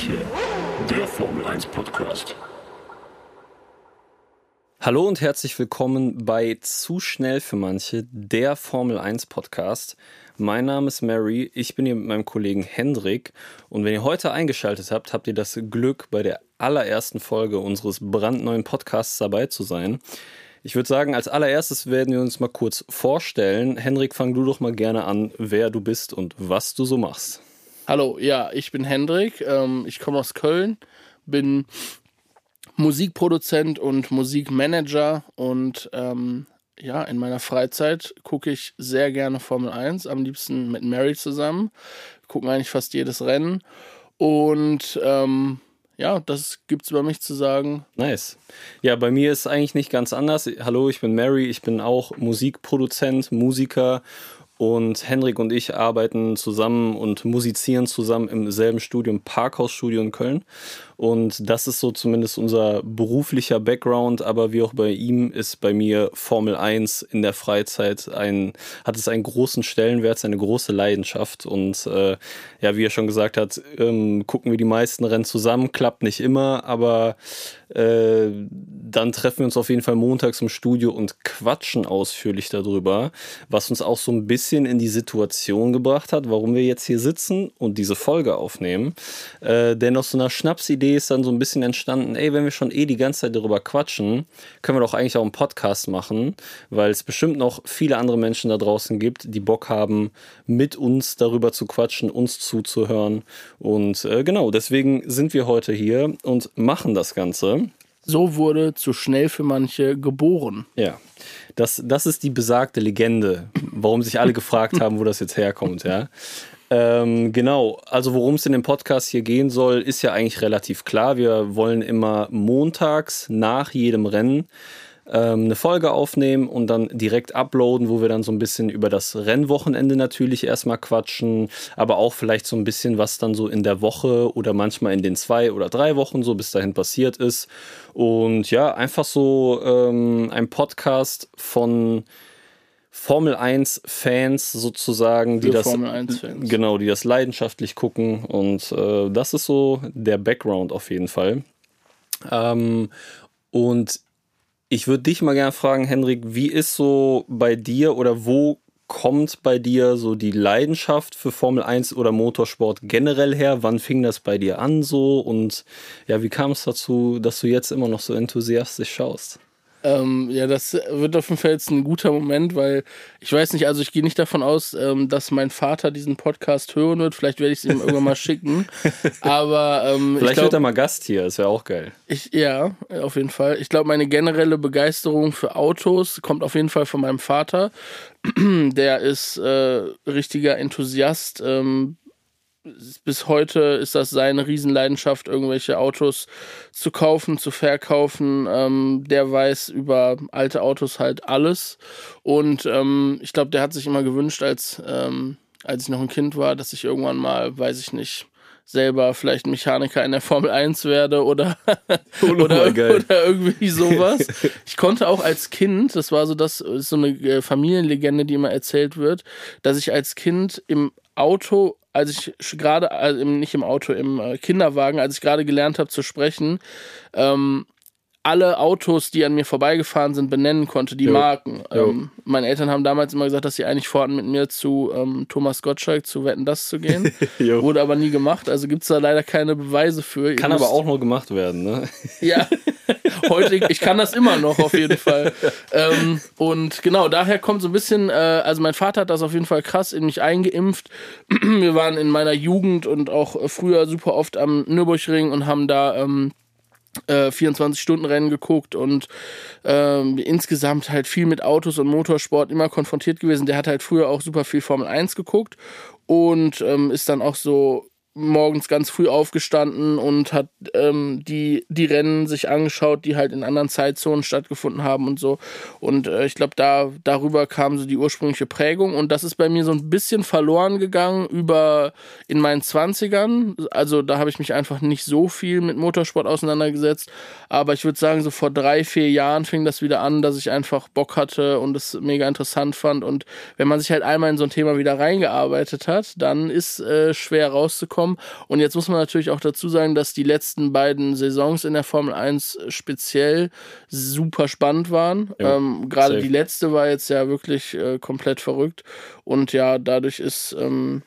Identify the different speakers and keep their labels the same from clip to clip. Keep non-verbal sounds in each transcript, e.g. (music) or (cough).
Speaker 1: manche, der Formel 1 Podcast.
Speaker 2: Hallo und herzlich willkommen bei Zu schnell für manche, der Formel 1 Podcast. Mein Name ist Mary, ich bin hier mit meinem Kollegen Hendrik und wenn ihr heute eingeschaltet habt, habt ihr das Glück, bei der allerersten Folge unseres brandneuen Podcasts dabei zu sein. Ich würde sagen, als allererstes werden wir uns mal kurz vorstellen. Hendrik, fang du doch mal gerne an, wer du bist und was du so machst.
Speaker 3: Hallo, ja, ich bin Hendrik, ähm, ich komme aus Köln, bin Musikproduzent und Musikmanager und ähm, ja, in meiner Freizeit gucke ich sehr gerne Formel 1, am liebsten mit Mary zusammen, gucken eigentlich fast jedes Rennen und ähm, ja, das gibt es über mich zu sagen.
Speaker 2: Nice. Ja, bei mir ist eigentlich nicht ganz anders. Hallo, ich bin Mary, ich bin auch Musikproduzent, Musiker und Henrik und ich arbeiten zusammen und musizieren zusammen im selben Studium, Parkhausstudio in Köln. Und das ist so zumindest unser beruflicher Background, aber wie auch bei ihm ist bei mir Formel 1 in der Freizeit ein, hat es einen großen Stellenwert, eine große Leidenschaft. Und äh, ja, wie er schon gesagt hat, ähm, gucken wir die meisten Rennen zusammen, klappt nicht immer, aber äh, dann treffen wir uns auf jeden Fall montags im Studio und quatschen ausführlich darüber, was uns auch so ein bisschen in die Situation gebracht hat, warum wir jetzt hier sitzen und diese Folge aufnehmen. Äh, denn aus so einer Schnapsidee Idee ist dann so ein bisschen entstanden, ey, wenn wir schon eh die ganze Zeit darüber quatschen, können wir doch eigentlich auch einen Podcast machen, weil es bestimmt noch viele andere Menschen da draußen gibt, die Bock haben, mit uns darüber zu quatschen, uns zuzuhören. Und äh, genau, deswegen sind wir heute hier und machen das Ganze.
Speaker 3: So wurde zu schnell für manche geboren.
Speaker 2: Ja, das, das ist die besagte Legende, warum sich alle (laughs) gefragt haben, wo das jetzt herkommt, ja. Ähm, genau, also worum es in dem Podcast hier gehen soll, ist ja eigentlich relativ klar. Wir wollen immer montags nach jedem Rennen ähm, eine Folge aufnehmen und dann direkt uploaden, wo wir dann so ein bisschen über das Rennwochenende natürlich erstmal quatschen, aber auch vielleicht so ein bisschen, was dann so in der Woche oder manchmal in den zwei oder drei Wochen so bis dahin passiert ist. Und ja, einfach so ähm, ein Podcast von Formel 1 Fans sozusagen, die das genau, die das leidenschaftlich gucken und äh, das ist so der Background auf jeden Fall. Ähm, und ich würde dich mal gerne fragen, Henrik, wie ist so bei dir oder wo kommt bei dir so die Leidenschaft für Formel 1 oder Motorsport generell her? Wann fing das bei dir an so? Und ja, wie kam es dazu, dass du jetzt immer noch so enthusiastisch schaust?
Speaker 3: Ähm, ja, das wird auf jeden Fall jetzt ein guter Moment, weil ich weiß nicht, also ich gehe nicht davon aus, ähm, dass mein Vater diesen Podcast hören wird. Vielleicht werde ich es ihm (laughs) irgendwann mal schicken. Aber ähm,
Speaker 2: vielleicht glaub, wird er mal Gast hier, ist ja auch geil.
Speaker 3: Ich, ja, auf jeden Fall. Ich glaube, meine generelle Begeisterung für Autos kommt auf jeden Fall von meinem Vater. (clears throat) Der ist äh, richtiger Enthusiast. Ähm, bis heute ist das seine Riesenleidenschaft, irgendwelche Autos zu kaufen, zu verkaufen. Ähm, der weiß über alte Autos halt alles. Und ähm, ich glaube, der hat sich immer gewünscht, als, ähm, als ich noch ein Kind war, dass ich irgendwann mal, weiß ich nicht, selber vielleicht Mechaniker in der Formel 1 werde oder, (laughs) oder, oder irgendwie sowas. (laughs) Ich konnte auch als Kind, das war so das, so eine äh, Familienlegende, die immer erzählt wird, dass ich als Kind im Auto als ich gerade, also nicht im Auto, im äh, Kinderwagen, als ich gerade gelernt habe zu sprechen, ähm, alle Autos, die an mir vorbeigefahren sind, benennen konnte, die jo. Marken. Ähm, meine Eltern haben damals immer gesagt, dass sie eigentlich vorhatten, mit mir zu ähm, Thomas Gottschalk zu Wetten, das zu gehen. (laughs) Wurde aber nie gemacht, also gibt es da leider keine Beweise für.
Speaker 2: Kann aber auch nur gemacht werden, ne? (laughs)
Speaker 3: ja, heute, ich kann das immer noch auf jeden Fall. Ähm, und genau, daher kommt so ein bisschen, äh, also mein Vater hat das auf jeden Fall krass in mich eingeimpft. (clears throat) Wir waren in meiner Jugend und auch früher super oft am Nürburgring und haben da ähm, 24-Stunden-Rennen äh, geguckt und ähm, insgesamt halt viel mit Autos und Motorsport immer konfrontiert gewesen. Der hat halt früher auch super viel Formel 1 geguckt und ähm, ist dann auch so morgens ganz früh aufgestanden und hat ähm, die, die Rennen sich angeschaut, die halt in anderen Zeitzonen stattgefunden haben und so. Und äh, ich glaube, da, darüber kam so die ursprüngliche Prägung. Und das ist bei mir so ein bisschen verloren gegangen über in meinen Zwanzigern. Also da habe ich mich einfach nicht so viel mit Motorsport auseinandergesetzt. Aber ich würde sagen, so vor drei, vier Jahren fing das wieder an, dass ich einfach Bock hatte und es mega interessant fand. Und wenn man sich halt einmal in so ein Thema wieder reingearbeitet hat, dann ist äh, schwer rauszukommen bekommen. Und jetzt muss man natürlich auch dazu sagen, dass die letzten beiden Saisons in der Formel 1 speziell super spannend waren.
Speaker 2: Ja,
Speaker 3: ähm, Gerade die letzte war jetzt ja wirklich äh, komplett verrückt. Und ja, dadurch ist, ähm,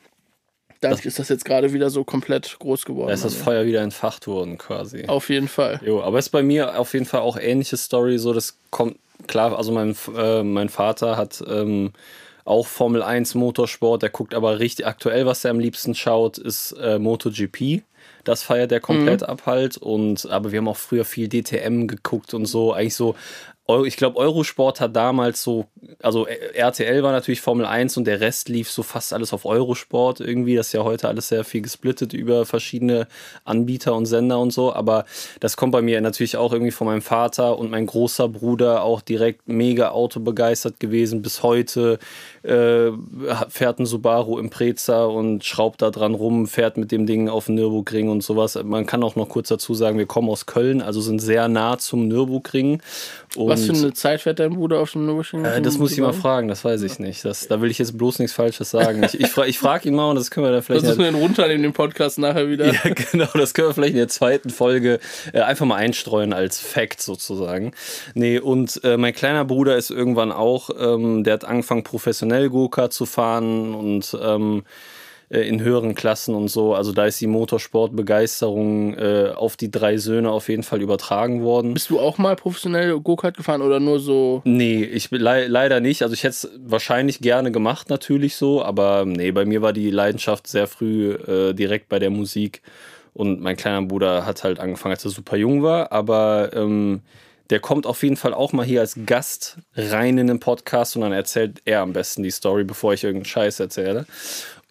Speaker 3: dadurch ist das jetzt gerade wieder so komplett groß geworden.
Speaker 2: Da ist das Feuer wieder entfacht worden quasi.
Speaker 3: auf jeden Fall.
Speaker 2: Jo, aber es ist bei mir auf jeden Fall auch ähnliche Story. So, das kommt klar. Also mein, äh, mein Vater hat ähm, auch Formel 1 Motorsport. Der guckt aber richtig aktuell, was er am liebsten schaut, ist äh, MotoGP. Das feiert er komplett ab halt. Und aber wir haben auch früher viel DTM geguckt und so. Eigentlich so. Ich glaube, Eurosport hat damals so, also RTL war natürlich Formel 1 und der Rest lief so fast alles auf Eurosport irgendwie. Das ist ja heute alles sehr viel gesplittet über verschiedene Anbieter und Sender und so. Aber das kommt bei mir natürlich auch irgendwie von meinem Vater und mein großer Bruder auch direkt mega autobegeistert gewesen. Bis heute äh, fährt ein Subaru im Preza und schraubt da dran rum, fährt mit dem Ding auf den Nürburgring und sowas. Man kann auch noch kurz dazu sagen, wir kommen aus Köln, also sind sehr nah zum Nürburgring. Und
Speaker 3: Was für eine Zeit fährt dein Bruder auf dem Nürburgring?
Speaker 2: äh, das muss ich mal fragen, das weiß ich nicht. Das, da will ich jetzt bloß nichts Falsches sagen. Ich, ich, fra ich frage ihn mal und das können wir dann vielleicht.
Speaker 3: Das müssen wir dann runternehmen, den Podcast nachher wieder.
Speaker 2: ja, (laughs) genau, das können wir vielleicht in der zweiten Folge äh, einfach mal einstreuen als Fact sozusagen. Nee, und äh, mein kleiner Bruder ist irgendwann auch, ähm, der hat angefangen professionell Go-Kart zu fahren und ähm, äh, in höheren Klassen und so. Also da ist die Motorsportbegeisterung äh, auf die drei Söhne auf jeden Fall übertragen worden.
Speaker 3: Bist du auch mal professionell Go-Kart gefahren oder nur so?
Speaker 2: Nee, ich bin lei- leider nicht. Also ich hätte es wahrscheinlich gerne gemacht, natürlich so, aber nee, bei mir war die Leidenschaft sehr früh äh, direkt bei der Musik. Und mein kleiner Bruder hat halt angefangen, als er super jung war, aber ähm, der kommt auf jeden Fall auch mal hier als Gast rein in den Podcast und dann erzählt er am besten die Story, bevor ich irgendeinen Scheiß erzähle.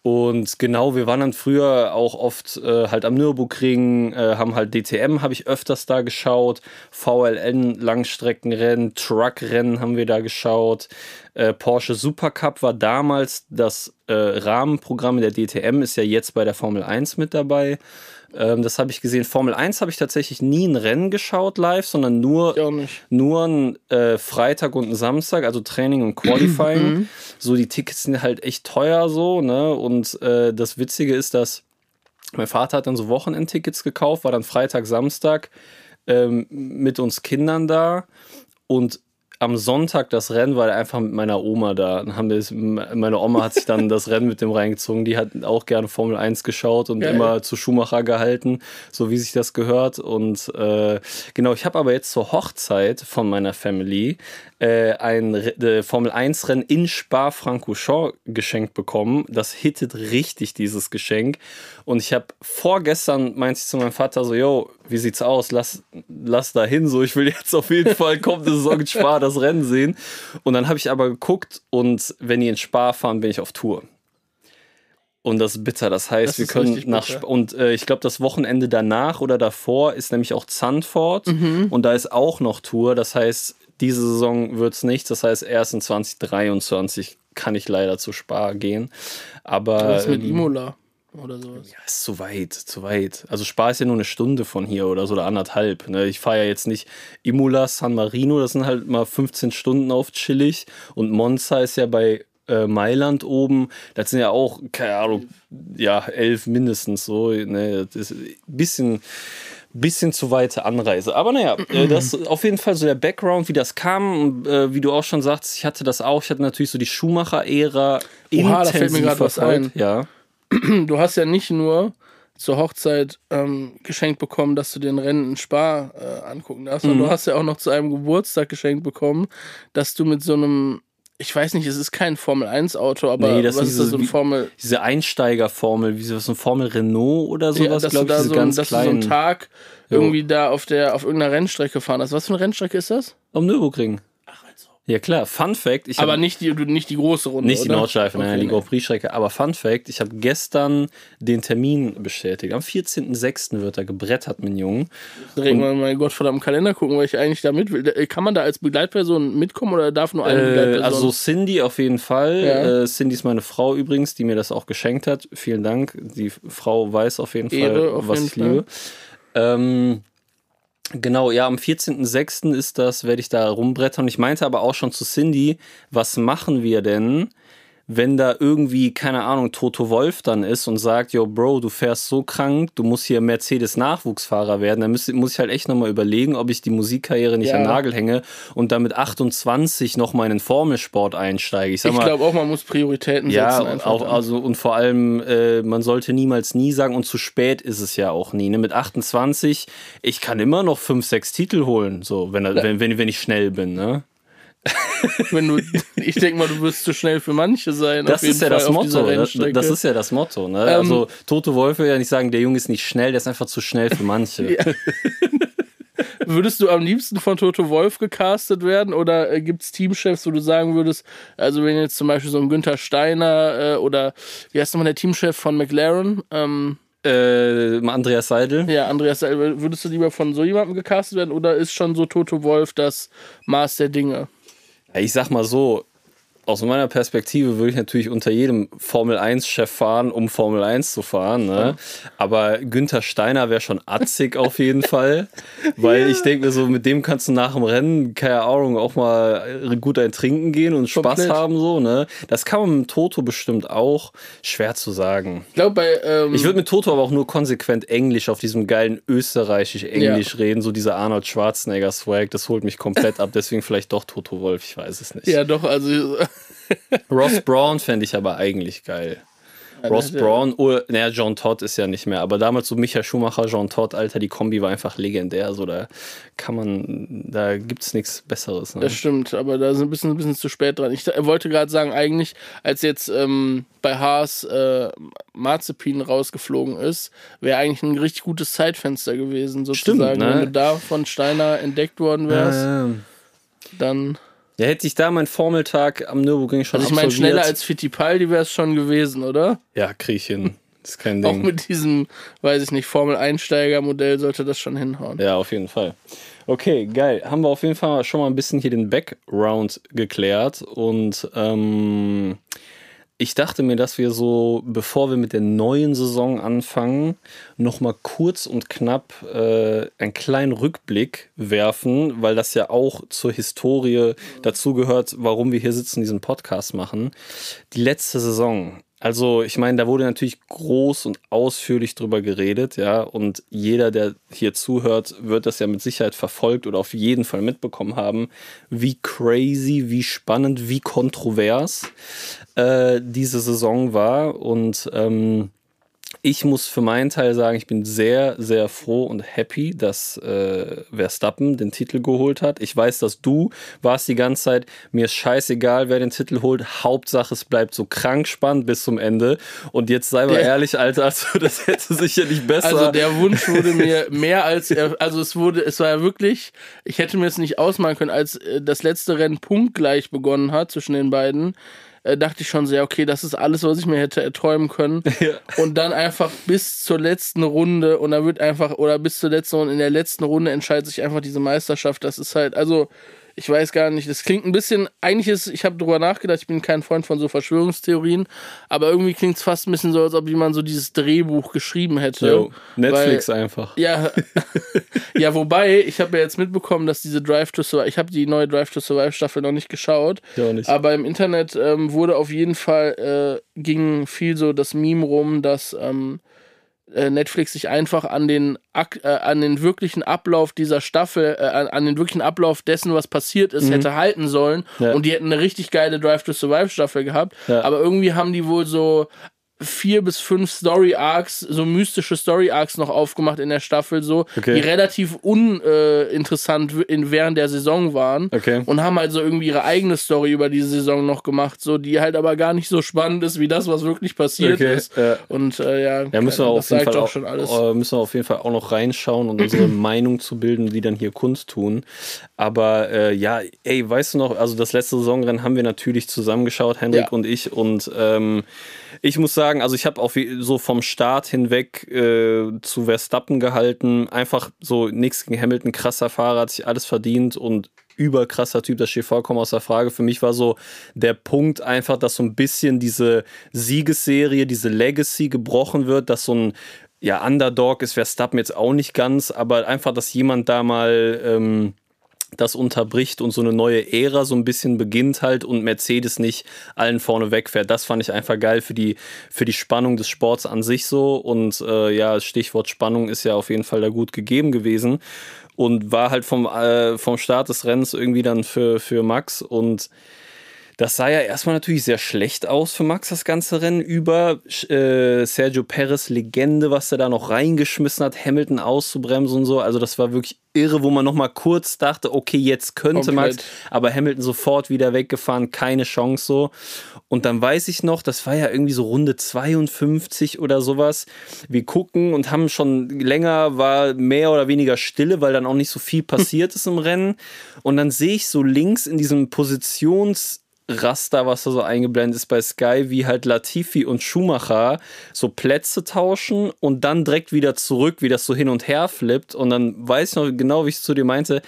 Speaker 2: Und genau, wir waren dann früher auch oft äh, halt am Nürburgring, äh, haben halt DTM, habe ich öfters da geschaut, VLN Langstreckenrennen, Truckrennen haben wir da geschaut. Äh, Porsche Supercup war damals das äh, Rahmenprogramm der DTM, ist ja jetzt bei der Formel 1 mit dabei. Ähm, das habe ich gesehen. Formel 1 habe ich tatsächlich nie ein Rennen geschaut live, sondern nur nur ein äh, Freitag und ein Samstag, also Training und Qualifying. so, die Tickets sind halt echt teuer so, ne? Und äh, das Witzige ist, dass mein Vater hat dann so Wochenendtickets gekauft, war dann Freitag, Samstag ähm, mit uns Kindern da und am Sonntag das Rennen war er einfach mit meiner Oma da. Dann haben wir es, meine Oma hat sich dann das Rennen mit dem reingezogen. Die hat auch gerne Formel 1 geschaut und
Speaker 3: Geil.
Speaker 2: immer zu Schumacher gehalten, so wie sich das gehört. Und äh, genau, ich habe aber jetzt zur Hochzeit von meiner Family äh, ein äh, Formel 1 Rennen in Spa-Francorchamps geschenkt bekommen. Das hittet richtig, dieses Geschenk. Und ich habe vorgestern meinte ich zu meinem Vater so, yo, wie sieht's aus? Lass, lass da hin. So, ich will jetzt auf jeden (laughs) Fall kommende Saison in Spa das Rennen sehen. Und dann habe ich aber geguckt und wenn die in Spa fahren, bin ich auf Tour. Und das ist bitter. Das heißt,
Speaker 3: Das
Speaker 2: wir können nach. Sp und äh, ich glaube, das Wochenende danach oder davor ist nämlich auch Zandvoort
Speaker 3: Mhm.
Speaker 2: und da ist auch noch Tour. Das heißt, diese Saison wird es nicht. Das heißt, erst in 2023 kann ich leider zu Spa gehen. Aber
Speaker 3: Was mit
Speaker 2: ähm,
Speaker 3: Imola oder sowas?
Speaker 2: ja, ist zu weit, zu weit. Also Spa ist ja nur eine Stunde von hier oder so oder anderthalb. Ne? Ich fahre ja jetzt nicht Imola, San Marino, das sind halt mal 15 Stunden auf chillig. Und Monza ist ja bei äh, Mailand oben. Das sind ja auch, keine Ahnung, ja, elf mindestens so. Ne? Das ist ein bisschen, bisschen zu weite Anreise. Aber naja, äh, (clears throat) das ist auf jeden Fall so der Background, wie das kam. Äh, wie du auch schon sagst, ich hatte das auch. Ich hatte natürlich so die Schumacher-Ära
Speaker 3: Oha, da fällt mir grad was ein.
Speaker 2: Ja. (clears throat)
Speaker 3: Du hast ja nicht nur zur Hochzeit ähm, geschenkt bekommen, dass du den Rennen in Spa äh, angucken darfst,
Speaker 2: Mhm.
Speaker 3: sondern du hast ja auch noch zu einem Geburtstag geschenkt bekommen, dass du mit so einem, ich weiß nicht, es ist kein Formel 1 Auto, aber
Speaker 2: Nee, das
Speaker 3: was
Speaker 2: ist
Speaker 3: das
Speaker 2: diese-
Speaker 3: so ein Formel?
Speaker 2: diese Einsteigerformel, wie so eine Formel Renault oder sowas,
Speaker 3: Ja, dass
Speaker 2: glaube ich,
Speaker 3: da so,
Speaker 2: ganz
Speaker 3: dass du so einen
Speaker 2: kleinen.
Speaker 3: Tag
Speaker 2: Jo.
Speaker 3: irgendwie da auf der auf irgendeiner Rennstrecke fahren hast. Was für eine Rennstrecke ist das?
Speaker 2: Am Nürburgring. Ja klar, Fun Fact, ich
Speaker 3: Aber
Speaker 2: habe
Speaker 3: nicht die, nicht die große Runde.
Speaker 2: nicht die
Speaker 3: oder?
Speaker 2: Nordschleife, nein,
Speaker 3: Okay,
Speaker 2: die
Speaker 3: nee.
Speaker 2: Grand Prix-Strecke, aber Fun Fact, ich habe gestern den Termin bestätigt. Am 14.06. wird er gebrettert, mein Junge.
Speaker 3: Direkt mal in meinen gottverdammten Kalender gucken, weil ich eigentlich da mit will. Äh, Kann man da als Begleitperson mitkommen oder darf nur eine
Speaker 2: Äh,
Speaker 3: Begleitperson?
Speaker 2: also Cindy auf jeden Fall.
Speaker 3: Ja.
Speaker 2: Äh, Cindy ist meine Frau übrigens, die mir das auch geschenkt hat. Vielen Dank. Die Frau weiß auf jeden
Speaker 3: Ehre,
Speaker 2: Fall,
Speaker 3: auf
Speaker 2: was
Speaker 3: jeden
Speaker 2: ich
Speaker 3: Fall.
Speaker 2: liebe. Ähm, genau, ja, am 14.06. ist das, werde ich da rumbrettern. Ich meinte aber auch schon zu Cindy, was machen wir denn, wenn da irgendwie, keine Ahnung, Toto Wolf dann ist und sagt, yo, Bro, du fährst so krank, du musst hier Mercedes-Nachwuchsfahrer werden, dann muss, muss ich halt echt nochmal überlegen, ob ich die Musikkarriere nicht
Speaker 3: Ja.
Speaker 2: an Nagel hänge und dann mit 28 nochmal in den Formelsport einsteige. Ich
Speaker 3: Ich glaube auch, man muss Prioritäten
Speaker 2: ja,
Speaker 3: setzen.
Speaker 2: auch,
Speaker 3: dann.
Speaker 2: also und vor allem, äh, man sollte niemals nie sagen und zu spät ist es ja auch nie. Ne? Mit 28, ich kann immer noch fünf, sechs Titel holen, so wenn, er- wenn, wenn, wenn ich schnell bin. Ne?
Speaker 3: Wenn du, ich denke mal, du wirst zu schnell für manche sein.
Speaker 2: Das ist ja
Speaker 3: Fall
Speaker 2: das Motto. Das,
Speaker 3: Rennstrecke.
Speaker 2: das ist ja das Motto. Ne?
Speaker 3: Ähm,
Speaker 2: also Toto Wolf will ja nicht sagen, der Junge ist nicht schnell, der ist einfach zu schnell für manche. (laughs)
Speaker 3: Ja. Würdest du am liebsten von Toto Wolf gecastet werden oder äh, gibt es Teamchefs, wo du sagen würdest, also wenn jetzt zum Beispiel so ein Günther Steiner äh, oder wie heißt nochmal der Teamchef von McLaren? Ähm,
Speaker 2: Äh, Andreas Seidel.
Speaker 3: ja, Andreas, Seidel, würdest du lieber von so jemandem gecastet werden oder ist schon so Toto Wolf das Maß der Dinge?
Speaker 2: Ich sag mal so, aus meiner Perspektive würde ich natürlich unter jedem Formel-1-Chef fahren, um Formel 1 zu fahren. Ne? Aber Günther Steiner wäre schon atzig auf jeden Fall. Weil ich denke mir so, mit dem kannst du nach dem Rennen, keine Ahnung, auch mal gut ein Trinken gehen und Spaß
Speaker 3: Komplett.
Speaker 2: haben. so. Ne? Das kann man mit Toto bestimmt auch. Schwer zu sagen.
Speaker 3: Ich glaube, bei. Ähm,
Speaker 2: Ich würde mit Toto aber auch nur konsequent Englisch auf diesem geilen österreichisch-Englisch reden. So dieser Arnold Schwarzenegger-Swag, das holt mich komplett ab. Deswegen vielleicht doch Toto Wolf, ich weiß es nicht.
Speaker 3: ja, doch, also.
Speaker 2: Ross Brown fände ich aber eigentlich geil. Ross Brown, oh, naja, John Todd ist ja nicht mehr, aber damals so Michael Schumacher, John Todd, Alter, die Kombi war einfach legendär. So, da kann man, da gibt's nichts Besseres. Ne?
Speaker 3: Das stimmt, aber da sind ein bisschen, ein bisschen zu spät dran. Ich wollte gerade sagen, eigentlich, als jetzt ähm, bei Haas äh, Marzipin rausgeflogen ist, wäre eigentlich ein richtig gutes Zeitfenster gewesen, sozusagen.
Speaker 2: Stimmt, ne?
Speaker 3: Wenn du da von Steiner entdeckt worden wärst,
Speaker 2: Ähm,
Speaker 3: dann.
Speaker 2: Ja, hätte ich da meinen Formeltag am Nürburgring schon
Speaker 3: Also ich meine,
Speaker 2: absolviert.
Speaker 3: schneller als Fittipaldi wäre es schon gewesen, oder?
Speaker 2: Ja, krieg ich hin. Ist kein
Speaker 3: Auch
Speaker 2: Ding.
Speaker 3: mit diesem, weiß ich nicht, Formel-Einsteiger-Modell sollte das schon hinhauen.
Speaker 2: Ja, auf jeden Fall. Okay, geil. Haben wir auf jeden Fall schon mal ein bisschen hier den Background geklärt. Und ähm, ich dachte mir, dass wir so, bevor wir mit der neuen Saison anfangen, nochmal kurz und knapp äh, einen kleinen Rückblick werfen, weil das ja auch zur Historie dazugehört, warum wir hier sitzen, diesen Podcast machen. Die letzte Saison. Also, ich meine, da wurde natürlich groß und ausführlich drüber geredet, ja, und jeder, der hier zuhört, wird das ja mit Sicherheit verfolgt oder auf jeden Fall mitbekommen haben, wie crazy, wie spannend, wie kontrovers äh, diese Saison war. Und ähm, ich muss für meinen Teil sagen, ich bin sehr, sehr froh und happy, dass äh, Verstappen den Titel geholt hat. Ich weiß, dass du warst die ganze Zeit, mir ist scheißegal, wer den Titel holt. Hauptsache, es bleibt so krank spannend bis zum Ende. Und jetzt sei mal
Speaker 3: Der-
Speaker 2: ehrlich, Alter, also, das hätte sicher nicht besser.
Speaker 3: Also der Wunsch wurde mir mehr als also es wurde, es war ja wirklich, ich hätte mir es nicht ausmalen können, als äh, das letzte Rennen punktgleich begonnen hat zwischen den beiden, äh, dachte ich schon sehr, okay, das ist alles, was ich mir hätte erträumen können. (laughs)
Speaker 2: Ja.
Speaker 3: Und dann einfach bis zur letzten Runde und da wird einfach, oder bis zur letzten Runde, in der letzten Runde entscheidet sich einfach diese Meisterschaft. Das ist halt, also ich weiß gar nicht, das klingt ein bisschen, eigentlich ist, ich habe drüber nachgedacht, ich bin kein Freund von so Verschwörungstheorien, aber irgendwie klingt es fast ein bisschen so, als ob jemand so dieses Drehbuch geschrieben hätte.
Speaker 2: Yo, Netflix
Speaker 3: Weil-
Speaker 2: einfach.
Speaker 3: Ja, (laughs) ja, wobei, ich habe ja jetzt mitbekommen, dass diese Drive to Survive, ich habe die neue Drive to Survive Staffel noch nicht geschaut,
Speaker 2: auch nicht.
Speaker 3: aber im Internet ähm, wurde auf jeden Fall, äh, ging viel so das Meme rum, dass ähm, äh, Netflix sich einfach an den, äh, an den wirklichen Ablauf dieser Staffel, äh, an, an den wirklichen Ablauf dessen, was passiert ist, hätte halten sollen.
Speaker 2: Mhm. Ja.
Speaker 3: Und die hätten eine richtig geile Drive to Survive Staffel gehabt.
Speaker 2: Ja.
Speaker 3: Aber irgendwie haben die wohl so vier bis fünf Story Arcs, so mystische Story Arcs noch aufgemacht in der Staffel, so,
Speaker 2: Okay.
Speaker 3: die relativ uninteressant in, während der Saison waren.
Speaker 2: Okay.
Speaker 3: Und haben halt so irgendwie ihre eigene Story über diese Saison noch gemacht, so, die halt aber gar nicht so spannend ist, wie das, was wirklich passiert
Speaker 2: Okay,
Speaker 3: ist.
Speaker 2: ja.
Speaker 3: Und äh, ja,
Speaker 2: Ja, müssen wir,
Speaker 3: das
Speaker 2: auf jeden Fall auch,
Speaker 3: schon alles.
Speaker 2: äh, müssen wir auf jeden Fall auch noch reinschauen und unsere (clears throat) Meinung zu bilden, die dann hier Kunst tun. Aber äh, ja, ey, weißt du noch, also das letzte Saisonrennen haben wir natürlich zusammengeschaut, Henrik
Speaker 3: Ja.
Speaker 2: und ich. Und ähm, ich muss sagen, also ich habe auch so vom Start hinweg äh, zu Verstappen gehalten. Einfach so nichts gegen Hamilton, krasser Fahrer, hat sich alles verdient und überkrasser Typ, das steht vollkommen außer Frage. Für mich war so der Punkt einfach, dass so ein bisschen diese Siegesserie, diese Legacy gebrochen wird, dass so ein ja, Underdog ist Verstappen jetzt auch nicht ganz, aber einfach, dass jemand da mal ähm, das unterbricht und so eine neue Ära so ein bisschen beginnt halt und Mercedes nicht allen vorne wegfährt. Das fand ich einfach geil für die, für die Spannung des Sports an sich so. Und äh, ja, Stichwort Spannung ist ja auf jeden Fall da gut gegeben gewesen und war halt vom, äh, vom Start des Rennens irgendwie dann für, für Max und das sah ja erstmal natürlich sehr schlecht aus für Max, das ganze Rennen über. Äh, Sergio Perez Legende, was er da noch reingeschmissen hat, Hamilton auszubremsen und so. Also das war wirklich irre, wo man nochmal kurz dachte, okay, jetzt könnte Komplett. Max, aber Hamilton sofort wieder weggefahren, keine Chance so. Und dann weiß ich noch, das war ja irgendwie so Runde 52 oder sowas. Wir gucken und haben schon länger, war mehr oder weniger Stille, weil dann auch nicht so viel (laughs) passiert ist im Rennen. Und dann sehe ich so links in diesem Positions- Raster, was da so eingeblendet ist bei Sky, wie halt Latifi und Schumacher so Plätze tauschen und dann direkt wieder zurück, wie das so hin und her flippt. Und dann weiß ich noch genau, wie ich zu dir meinte,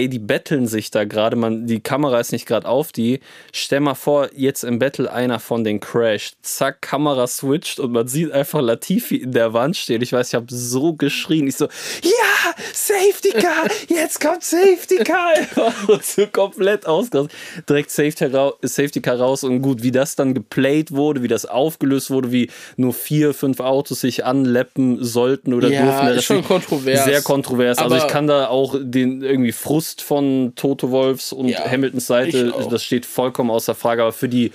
Speaker 2: ey, die betteln sich da gerade, man, die Kamera ist nicht gerade auf die. Stell mal vor, jetzt im Battle einer von den crasht. Zack, Kamera switcht und man sieht einfach Latifi in der Wand stehen. Ich weiß, ich habe so geschrien. Ich so, ja, Safety Car, jetzt kommt Safety Car. (laughs) und so komplett ausgerastet. Direkt Safety Car Safety Car raus und gut, wie das dann geplayt wurde, wie das aufgelöst wurde, wie nur vier, fünf Autos sich anleppen sollten oder
Speaker 3: ja,
Speaker 2: durften.
Speaker 3: Das ist schon kontrovers.
Speaker 2: Sehr kontrovers. Also Aber also ich kann da auch den irgendwie Frust von Toto Wolfs und ja, Hamiltons Seite, das steht vollkommen außer Frage. Aber für die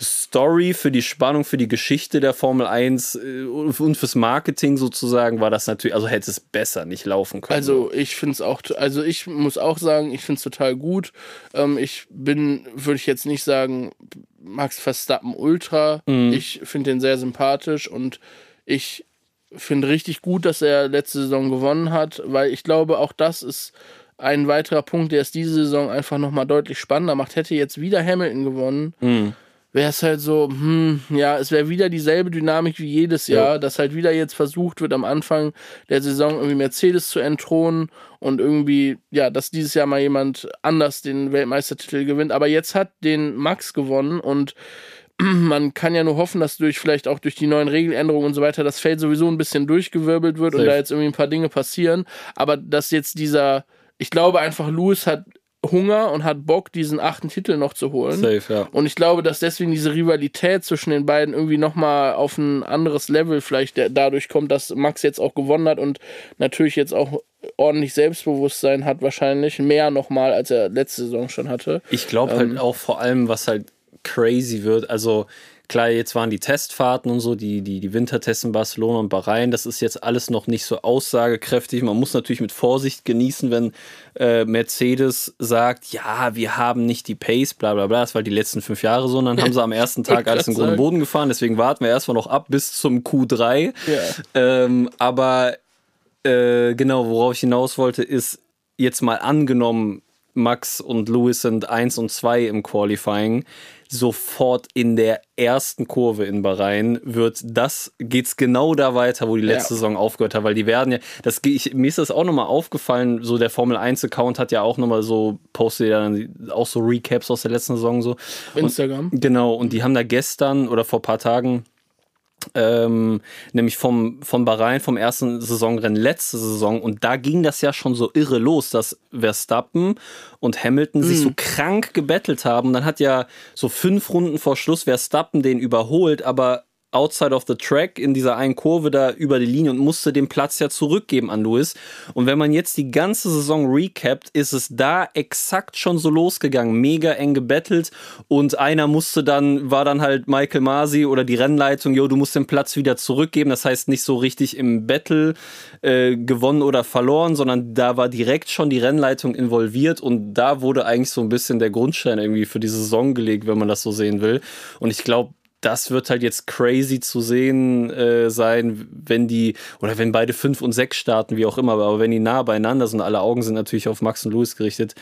Speaker 2: Story, für die Spannung, für die Geschichte der Formel 1 äh, und fürs Marketing sozusagen war das natürlich, also hätte es besser nicht laufen können.
Speaker 3: Also ich finde es auch, also ich muss auch sagen, ich finde es total gut. Ähm, ich bin, würde ich jetzt nicht sagen, Max Verstappen Ultra. Mhm. Ich finde den sehr sympathisch und ich finde richtig gut, dass er letzte Saison gewonnen hat, weil ich glaube, auch das ist ein weiterer Punkt, der es diese Saison einfach nochmal deutlich spannender macht. Hätte jetzt wieder Hamilton gewonnen. Mhm wäre es halt so, hm, ja, es wäre wieder dieselbe Dynamik wie jedes Jahr, ja. dass halt wieder jetzt versucht wird, am Anfang der Saison irgendwie Mercedes zu entthronen und irgendwie, ja, dass dieses Jahr mal jemand anders den Weltmeistertitel gewinnt. Aber jetzt hat den Max gewonnen und (clears throat) man kann ja nur hoffen, dass durch vielleicht auch durch die neuen Regeländerungen und so weiter das Feld sowieso ein bisschen durchgewirbelt wird Safe. und da jetzt irgendwie ein paar Dinge passieren. Aber dass jetzt dieser, ich glaube einfach, Lewis hat Hunger und hat Bock, diesen achten Titel noch zu holen. Safe, ja. Und ich glaube, dass deswegen diese Rivalität zwischen den beiden irgendwie nochmal auf ein anderes Level vielleicht dadurch kommt, dass Max jetzt auch gewonnen hat und natürlich jetzt auch ordentlich Selbstbewusstsein hat, wahrscheinlich mehr nochmal, als er letzte Saison schon hatte.
Speaker 2: Ich glaube halt ähm, halt auch vor allem, was halt crazy wird, also Klar, jetzt waren die Testfahrten und so, die, die, die Wintertests in Barcelona und Bahrain, das ist jetzt alles noch nicht so aussagekräftig. Man muss natürlich mit Vorsicht genießen, wenn äh, Mercedes sagt, ja, wir haben nicht die Pace, bla bla bla. Das war die letzten fünf Jahre so. Und dann haben sie am ersten (laughs) Tag alles in Grund und Boden gefahren. Deswegen warten wir erstmal noch ab bis zum Q3. Ja. Ähm, aber äh, genau, worauf ich hinaus wollte, ist jetzt mal angenommen, Max und Lewis sind 1 und 2 im Qualifying sofort in der ersten Kurve in Bahrain wird das geht's genau da weiter, wo die letzte ja. Saison aufgehört hat, weil die werden ja, das ich, mir ist das auch nochmal aufgefallen, so der Formel 1 Account hat ja auch nochmal so postet ja dann auch so Recaps aus der letzten Saison so
Speaker 3: Instagram.
Speaker 2: Und, genau und die haben da gestern oder vor paar Tagen ähm, nämlich vom, von Bahrain, vom ersten Saisonrennen letzte Saison. Und da ging das ja schon so irre los, dass Verstappen und Hamilton mm. sich so mhm. krank gebettelt haben. Dann hat ja so fünf Runden vor Schluss Verstappen den überholt, aber outside of the track in dieser einen Kurve da über die Linie und musste den Platz ja zurückgeben an Lewis. Und wenn man jetzt die ganze Saison recapt, ist es da exakt schon so losgegangen. Mega eng gebettelt und einer musste dann, war dann halt Michael Masi oder die Rennleitung, jo, du musst den Platz wieder zurückgeben. Das heißt nicht so richtig im Battle äh, gewonnen oder verloren, sondern da war direkt schon die Rennleitung involviert und da wurde eigentlich so ein bisschen der Grundstein irgendwie für die Saison gelegt, wenn man das so sehen will. Und ich glaube, das wird halt jetzt crazy zu sehen äh, sein, wenn die, oder wenn beide fünf und sechs starten, wie auch immer, aber wenn die nah beieinander sind, alle Augen sind natürlich auf Max und Louis gerichtet.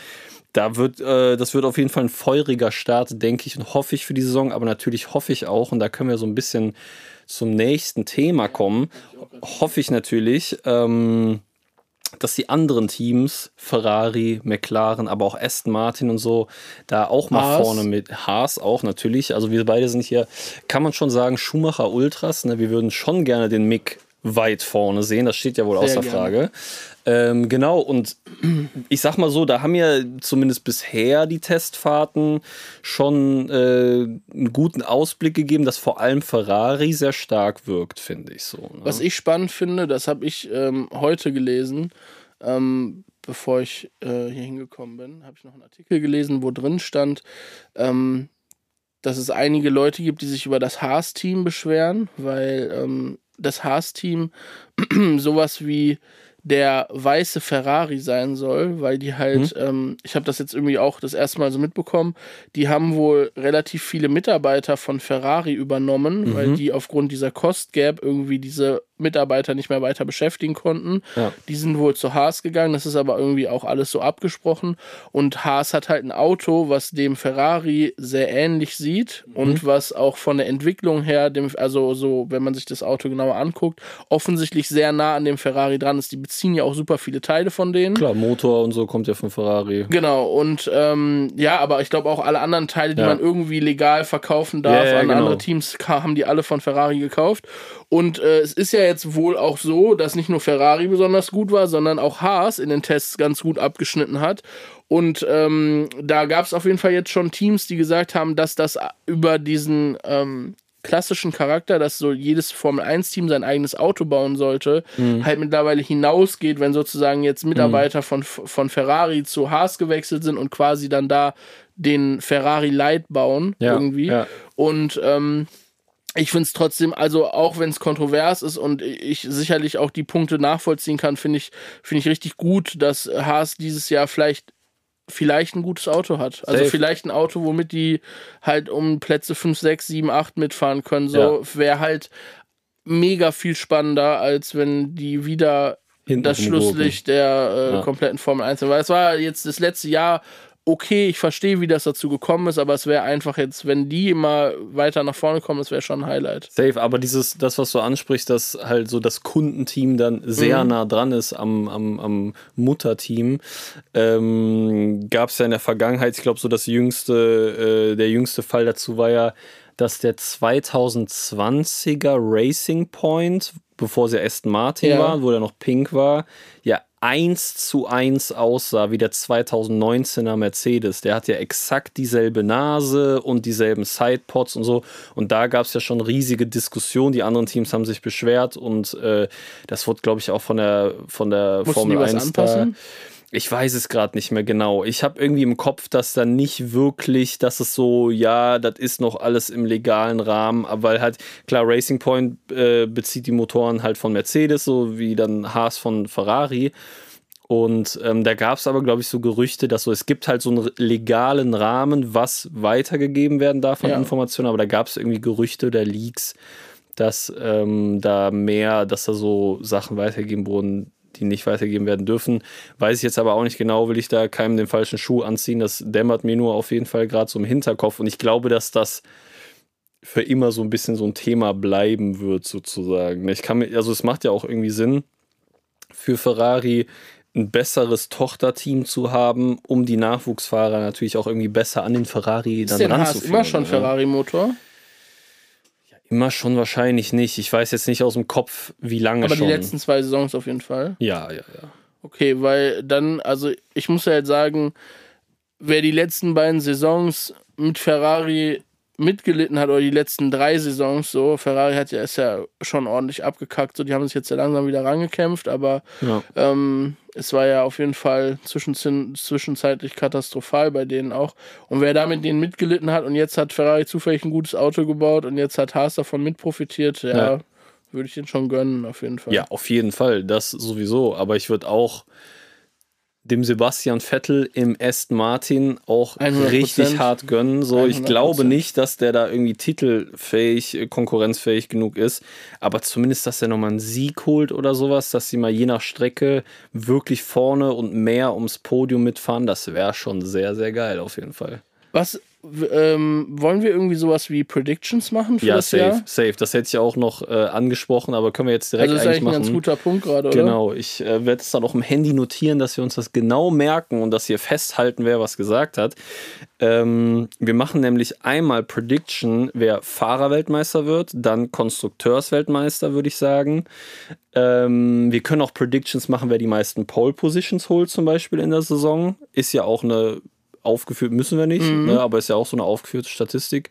Speaker 2: Da wird, äh, das wird auf jeden Fall ein feuriger Start, denke ich, und hoffe ich für die Saison, aber natürlich hoffe ich auch, und da können wir so ein bisschen zum nächsten Thema kommen, hoffe ich natürlich, ähm, dass die anderen Teams, Ferrari, McLaren, aber auch Aston Martin und so, da auch mal Haas. vorne mit Haas auch natürlich. Also wir beide sind hier, kann man schon sagen, Schumacher Ultras. Ne? Wir würden schon gerne den Mick weit vorne sehen. Das steht ja wohl außer
Speaker 3: gerne.
Speaker 2: Frage. Ähm, genau, und ich sag mal so, da haben ja zumindest bisher die Testfahrten schon äh, einen guten Ausblick gegeben, dass vor allem Ferrari sehr stark wirkt, finde ich so. Ne?
Speaker 3: Was ich spannend finde, das habe ich ähm, heute gelesen, ähm, bevor ich äh, hier hingekommen bin, habe ich noch einen Artikel gelesen, wo drin stand, ähm, dass es einige Leute gibt, die sich über das Haas-Team beschweren, weil ähm, das Haas-Team (clears throat) sowas wie der weiße Ferrari sein soll, weil die halt, ähm, ich habe das jetzt irgendwie auch das erste Mal so mitbekommen, die haben wohl relativ viele Mitarbeiter von Ferrari übernommen, weil die aufgrund dieser Cost Gap irgendwie diese Mitarbeiter nicht mehr weiter beschäftigen konnten.
Speaker 2: Ja.
Speaker 3: Die sind wohl zu Haas gegangen, das ist aber irgendwie auch alles so abgesprochen. Und Haas hat halt ein Auto, was dem Ferrari sehr ähnlich sieht und was auch von der Entwicklung her, dem, also so, wenn man sich das Auto genauer anguckt, offensichtlich sehr nah an dem Ferrari dran ist. Die beziehen ja auch super viele Teile von denen.
Speaker 2: Klar, Motor und so kommt ja von Ferrari.
Speaker 3: Genau, und ähm, ja, aber ich glaube auch alle anderen Teile, die
Speaker 2: Ja.
Speaker 3: man irgendwie legal verkaufen darf
Speaker 2: ja,
Speaker 3: an
Speaker 2: genau.
Speaker 3: andere Teams, haben die alle von Ferrari gekauft. Und äh, es ist ja jetzt wohl auch so, dass nicht nur Ferrari besonders gut war, sondern auch Haas in den Tests ganz gut abgeschnitten hat. Und ähm, da gab es auf jeden Fall jetzt schon Teams, die gesagt haben, dass das über diesen ähm, klassischen Charakter, dass so jedes Formel-1-Team sein eigenes Auto bauen sollte,
Speaker 2: Mhm.
Speaker 3: halt mittlerweile hinausgeht, wenn sozusagen jetzt Mitarbeiter von, von Ferrari zu Haas gewechselt sind und quasi dann da den Ferrari Light bauen
Speaker 2: Ja,
Speaker 3: irgendwie.
Speaker 2: ja.
Speaker 3: Und ähm, ich finde es trotzdem, also auch wenn es kontrovers ist und ich sicherlich auch die Punkte nachvollziehen kann, finde ich, finde ich richtig gut, dass Haas dieses Jahr vielleicht vielleicht ein gutes Auto hat. Also
Speaker 2: Safe.
Speaker 3: vielleicht ein Auto, womit die halt um Plätze 5, 6, 7, 8 mitfahren können. So
Speaker 2: Ja.
Speaker 3: wäre halt mega viel spannender, als wenn die wieder
Speaker 2: Hinten
Speaker 3: das. Schlusslicht der äh,
Speaker 2: Ja.
Speaker 3: kompletten Formel 1 sind. Weil es war jetzt das letzte Jahr okay, ich verstehe, wie das dazu gekommen ist, aber es wäre einfach jetzt, wenn die immer weiter nach vorne kommen, das wäre schon ein Highlight.
Speaker 2: Safe, aber dieses, das, was du ansprichst, dass halt so das Kundenteam dann sehr
Speaker 3: Mhm.
Speaker 2: nah dran ist am, am, am Mutterteam, ähm, gab es ja in der Vergangenheit, ich glaube, so das jüngste, äh, der jüngste Fall dazu war ja, dass der 2020er Racing Point, bevor sie Aston Martin
Speaker 3: Ja.
Speaker 2: war, wo der noch pink war, ja eins zu eins aussah wie der 2019er Mercedes. Der hat ja exakt dieselbe Nase und dieselben Sidepods und so. Und da gab es ja schon riesige Diskussionen. Die anderen Teams haben sich beschwert und äh, das wurde, glaube ich, auch von der, von der Formel
Speaker 3: die was
Speaker 2: 1 da. Ich weiß es gerade nicht mehr genau. Ich habe irgendwie im Kopf, dass da nicht wirklich, dass es so, ja, das ist noch alles im legalen Rahmen, aber weil halt, klar, Racing Point äh, bezieht die Motoren halt von Mercedes, so wie dann Haas von Ferrari. Und ähm, da gab es aber, glaube ich, so Gerüchte, dass so, es gibt halt so einen legalen Rahmen, was weitergegeben werden darf an
Speaker 3: Ja.
Speaker 2: Informationen, aber da gab es irgendwie Gerüchte oder Leaks, dass ähm, da mehr, dass da so Sachen weitergegeben wurden, die nicht weitergegeben werden dürfen. Weiß ich jetzt aber auch nicht genau, will ich da keinem den falschen Schuh anziehen. Das dämmert mir nur auf jeden Fall gerade so im Hinterkopf. Und ich glaube, dass das für immer so ein bisschen so ein Thema bleiben wird, sozusagen. Ich kann mir, also es macht ja auch irgendwie Sinn für Ferrari ein besseres Tochterteam zu haben, um die Nachwuchsfahrer natürlich auch irgendwie besser an den Ferrari
Speaker 3: Ist
Speaker 2: dann ranzuführen.
Speaker 3: immer schon
Speaker 2: ne?
Speaker 3: Ferrari-Motor?
Speaker 2: Immer schon wahrscheinlich nicht. Ich weiß jetzt nicht aus dem Kopf, wie lange
Speaker 3: Aber
Speaker 2: schon.
Speaker 3: die letzten zwei Saisons auf jeden Fall.
Speaker 2: ja, ja, ja.
Speaker 3: Okay, weil dann, also ich muss ja jetzt sagen, wer die letzten beiden Saisons mit Ferrari mitgelitten hat, oder die letzten drei Saisons so, Ferrari hat ja, ist ja schon ordentlich abgekackt, so die haben sich jetzt ja langsam wieder rangekämpft, aber
Speaker 2: ja.
Speaker 3: ähm, es war ja auf jeden Fall zwischen, zwischenzeitlich katastrophal bei denen auch. Und wer da mit denen mitgelitten hat und jetzt hat Ferrari zufällig ein gutes Auto gebaut und jetzt hat Haas davon mit profitiert, ja,
Speaker 2: Ja.
Speaker 3: würde ich den schon gönnen, auf jeden Fall.
Speaker 2: Ja, auf jeden Fall, das sowieso. Aber ich würde auch dem Sebastian Vettel im Aston Martin auch
Speaker 3: 100%.
Speaker 2: richtig hart gönnen. So, ich
Speaker 3: 100%.
Speaker 2: glaube nicht, dass der da irgendwie titelfähig, äh, konkurrenzfähig genug ist, aber zumindest, dass er nochmal einen Sieg holt oder sowas, dass sie mal je nach Strecke wirklich vorne und mehr ums Podium mitfahren, das wäre schon sehr, sehr geil auf jeden Fall.
Speaker 3: Was, ähm, wollen wir irgendwie sowas wie Predictions machen für
Speaker 2: Ja,
Speaker 3: das
Speaker 2: safe,
Speaker 3: Jahr?
Speaker 2: safe. Das hätte ich auch noch äh, angesprochen, aber können wir jetzt direkt
Speaker 3: Also das ist
Speaker 2: eigentlich
Speaker 3: eigentlich ein
Speaker 2: machen.
Speaker 3: ganz guter Punkt gerade, oder?
Speaker 2: Genau, ich äh, werde es dann auch im Handy notieren, dass wir uns das genau merken und dass wir festhalten, wer was gesagt hat. Ähm, wir machen nämlich einmal Prediction, wer Fahrerweltmeister wird, dann Konstrukteursweltmeister, würde ich sagen. Ähm, wir können auch Predictions machen, wer die meisten Pole Positions holt, zum Beispiel in der Saison. Ist ja auch eine aufgeführt, müssen wir nicht,
Speaker 3: Mhm.
Speaker 2: ne, aber ist ja auch so eine aufgeführte Statistik.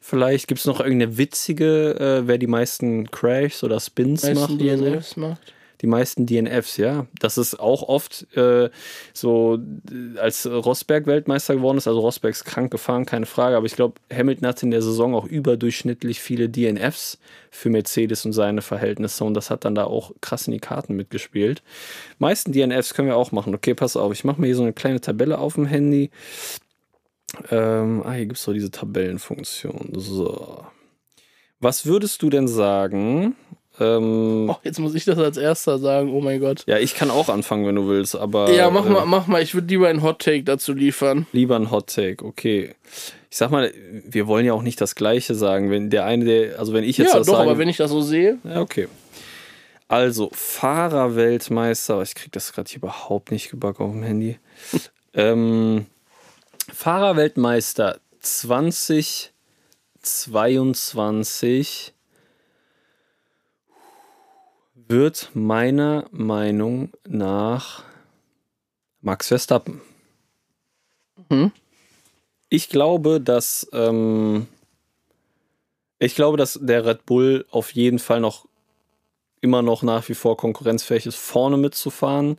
Speaker 2: Vielleicht gibt es noch irgendeine witzige, äh, wer die meisten Crashs oder Spins
Speaker 3: Meisten
Speaker 2: macht. oder so.
Speaker 3: Macht.
Speaker 2: Die meisten DNFs, ja. Das ist auch oft äh, so, äh, als Rosberg Weltmeister geworden ist. Also Rosberg ist krank gefahren, keine Frage. Aber ich glaube, Hamilton hat in der Saison auch überdurchschnittlich viele DNFs für Mercedes und seine Verhältnisse. Und das hat dann da auch krass in die Karten mitgespielt. Meisten DNFs können wir auch machen. Okay, pass auf. Ich mache mir hier so eine kleine Tabelle auf dem Handy. Ähm, ah, hier gibt es so diese Tabellenfunktion. So. Was würdest du denn sagen? Ähm,
Speaker 3: Oh, jetzt muss ich das als erster sagen, oh mein Gott.
Speaker 2: ja, ich kann auch anfangen, wenn du willst, aber.
Speaker 3: Ja, mach
Speaker 2: äh,
Speaker 3: mal, mach mal. Ich würde lieber einen Hot Take dazu liefern.
Speaker 2: Lieber ein Hot Take, okay. Ich sag mal, wir wollen ja auch nicht das Gleiche sagen. Wenn der eine, der, also wenn ich jetzt
Speaker 3: Ja,
Speaker 2: das
Speaker 3: doch,
Speaker 2: sage.
Speaker 3: aber wenn ich das so sehe.
Speaker 2: ja, okay. Also, Fahrerweltmeister, ich krieg das gerade hier überhaupt nicht gebackt auf dem Handy. (laughs) ähm, Fahrerweltmeister 2022 wird meiner Meinung nach Max Verstappen.
Speaker 3: Mhm.
Speaker 2: Ich glaube, dass ähm, ich glaube, dass der Red Bull auf jeden Fall noch immer noch nach wie vor konkurrenzfähig ist, vorne mitzufahren.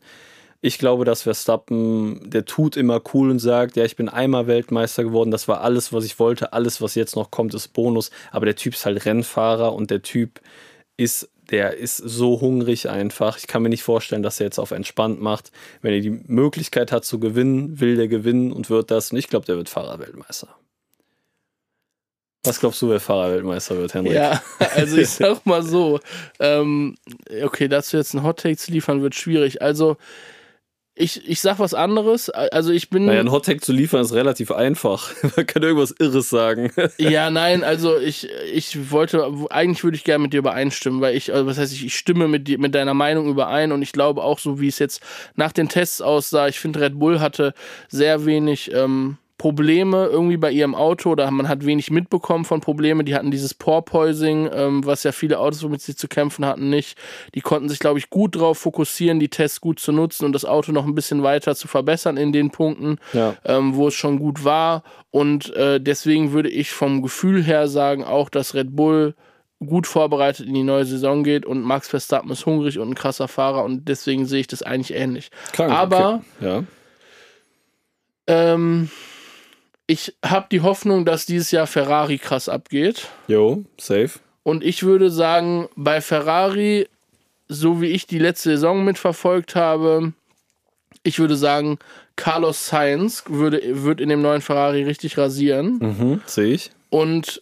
Speaker 2: Ich glaube, dass Verstappen, der tut immer cool und sagt, ja, ich bin einmal Weltmeister geworden, das war alles, was ich wollte, alles, was jetzt noch kommt, ist Bonus. Aber der Typ ist halt Rennfahrer und der Typ ist, der ist so hungrig einfach. Ich kann mir nicht vorstellen, dass er jetzt auf entspannt macht. Wenn er die Möglichkeit hat zu gewinnen, will der gewinnen und wird das. Und ich glaube, der wird Fahrerweltmeister. Was glaubst du, wer Fahrerweltmeister wird, Henrik?
Speaker 3: Ja, (laughs) also ich sag mal so. Ähm, okay, dazu jetzt einen Hot Take zu liefern, wird schwierig. Also, ich, ich sag was anderes. Also, ich bin.
Speaker 2: Naja, ein Hottag zu liefern ist relativ einfach. (laughs) Man kann irgendwas Irres sagen. (laughs)
Speaker 3: Ja, nein, also ich, ich wollte, eigentlich würde ich gerne mit dir übereinstimmen, weil ich, also was heißt ich, ich stimme mit, dir, mit deiner Meinung überein und ich glaube auch so, wie es jetzt nach den Tests aussah, ich finde Red Bull hatte sehr wenig ähm, Probleme irgendwie bei ihrem Auto oder man hat wenig mitbekommen von Problemen. Die hatten dieses Porpoising, ähm, was ja viele Autos, womit sie zu kämpfen hatten, nicht. Die konnten sich, glaube ich, gut drauf fokussieren, die Tests gut zu nutzen und das Auto noch ein bisschen weiter zu verbessern in den Punkten
Speaker 2: Ja.
Speaker 3: ähm, wo es schon gut war. Und äh, deswegen würde ich vom Gefühl her sagen, auch dass Red Bull gut vorbereitet in die neue Saison geht und Max Verstappen ist hungrig und ein krasser Fahrer und deswegen sehe ich das eigentlich ähnlich.
Speaker 2: Krank,
Speaker 3: Aber
Speaker 2: okay. ja.
Speaker 3: ähm, ich habe die Hoffnung, dass dieses Jahr Ferrari krass abgeht.
Speaker 2: Jo, safe.
Speaker 3: Und ich würde sagen, bei Ferrari, so wie ich die letzte Saison mitverfolgt habe, ich würde sagen, Carlos Sainz würde, wird in dem neuen Ferrari richtig rasieren.
Speaker 2: Mhm, sehe ich.
Speaker 3: Und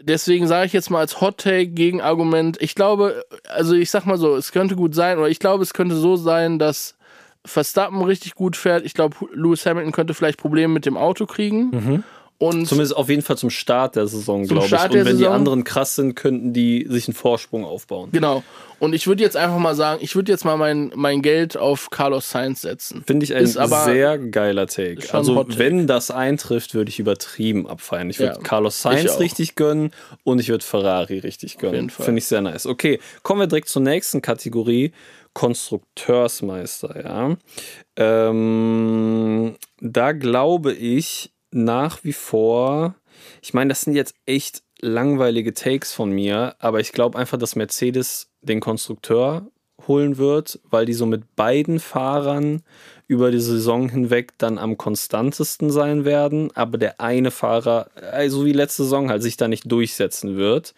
Speaker 3: deswegen sage ich jetzt mal als Hot Take Gegenargument, ich glaube, also ich sag mal so, es könnte gut sein, oder ich glaube, es könnte so sein, dass Verstappen richtig gut fährt. Ich glaube, Lewis Hamilton könnte vielleicht Probleme mit dem Auto kriegen. Und
Speaker 2: Zumindest auf jeden Fall zum Start der Saison, glaube ich. Und wenn die
Speaker 3: Saison?
Speaker 2: anderen krass sind, könnten die sich einen Vorsprung aufbauen.
Speaker 3: genau. Und ich würde jetzt einfach mal sagen, ich würde jetzt mal mein, mein Geld auf Carlos Sainz setzen.
Speaker 2: Finde ich ein sehr geiler Take. Also,
Speaker 3: Take.
Speaker 2: wenn das eintrifft, würde ich übertrieben abfeiern. Ich würde
Speaker 3: Ja,
Speaker 2: Carlos Sainz richtig gönnen und ich würde Ferrari richtig gönnen. Finde ich sehr nice. Okay, kommen wir direkt zur nächsten Kategorie: Konstrukteursmeister. Ja. Ähm, da glaube ich nach wie vor, ich meine, das sind jetzt echt langweilige Takes von mir, aber ich glaube einfach, dass Mercedes den Konstrukteur holen wird, weil die so mit beiden Fahrern über die Saison hinweg dann am konstantesten sein werden, aber der eine Fahrer, also wie letzte Saison halt, sich da nicht durchsetzen wird.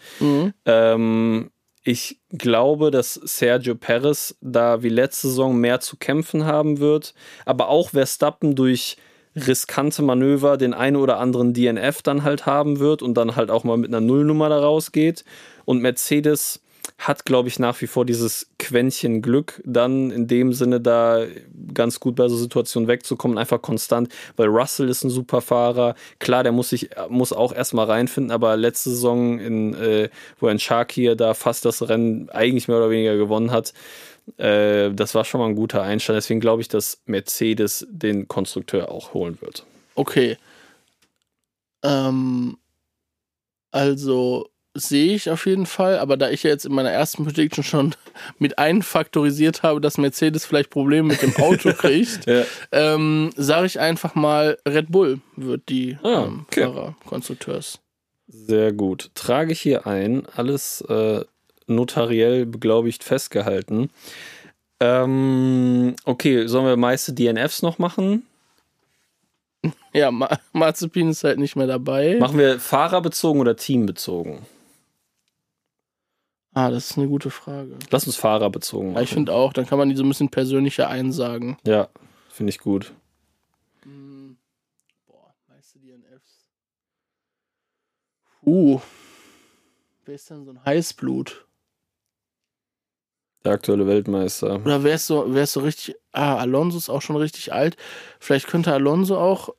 Speaker 2: Ähm, ich glaube, dass Sergio Perez da wie letzte Saison mehr zu kämpfen haben wird, aber auch Verstappen durch riskante Manöver den einen oder anderen DNF dann halt haben wird und dann halt auch mal mit einer Nullnummer da rausgeht. Und Mercedes hat, glaube ich, nach wie vor dieses Quäntchen Glück dann in dem Sinne da ganz gut bei so Situationen wegzukommen, einfach konstant, weil Russell ist ein super Fahrer. Klar, der muss sich muss auch erstmal reinfinden, aber letzte Saison, in, äh, wo er in Sharkir da fast das Rennen eigentlich mehr oder weniger gewonnen hat, äh, das war schon mal ein guter Einstand. Deswegen glaube ich, dass Mercedes den Konstrukteur auch holen wird.
Speaker 3: Okay. Ähm, also sehe ich auf jeden Fall, aber da ich ja jetzt in meiner ersten Prediction schon (laughs) mit einfaktorisiert habe, dass Mercedes vielleicht Probleme mit dem Auto (laughs) kriegt,
Speaker 2: Ja.
Speaker 3: ähm, sage ich einfach mal, Red Bull wird die
Speaker 2: Ah,
Speaker 3: ähm,
Speaker 2: okay.
Speaker 3: Fahrer, Konstrukteurs.
Speaker 2: Sehr gut. Trage ich hier ein, alles äh, notariell beglaubigt festgehalten. Ähm, okay, sollen wir meiste DNFs noch machen?
Speaker 3: Ja, Ma Mazepin ist halt nicht mehr dabei.
Speaker 2: Machen wir fahrerbezogen oder teambezogen?
Speaker 3: Ah, das ist eine gute Frage.
Speaker 2: Lass uns fahrerbezogen
Speaker 3: Ja,
Speaker 2: machen.
Speaker 3: ich finde auch, dann kann man die so ein bisschen persönlicher einsagen.
Speaker 2: ja, finde ich gut.
Speaker 3: Hm. Boah, meiste DNFs. Uh. Wer ist denn so ein Heißblut?
Speaker 2: Der aktuelle Weltmeister.
Speaker 3: Oder wer ist so, wer ist so richtig. Ah, Alonso ist auch schon richtig alt. Vielleicht könnte Alonso auch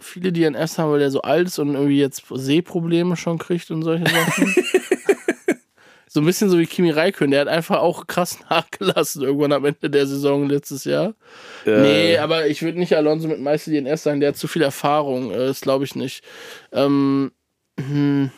Speaker 3: viele DNFs haben, weil der so alt ist und irgendwie jetzt Sehprobleme schon kriegt und solche Sachen. (laughs) so ein bisschen so wie Kimi Räikkönen. Der hat einfach auch krass (laughs) nachgelassen irgendwann am Ende der Saison letztes Jahr. Nee,
Speaker 2: Äh,
Speaker 3: aber ich würde nicht Alonso mit Meister DNS sagen, der hat zu viel Erfahrung. Äh, Das glaube ich nicht. Ähm, hm.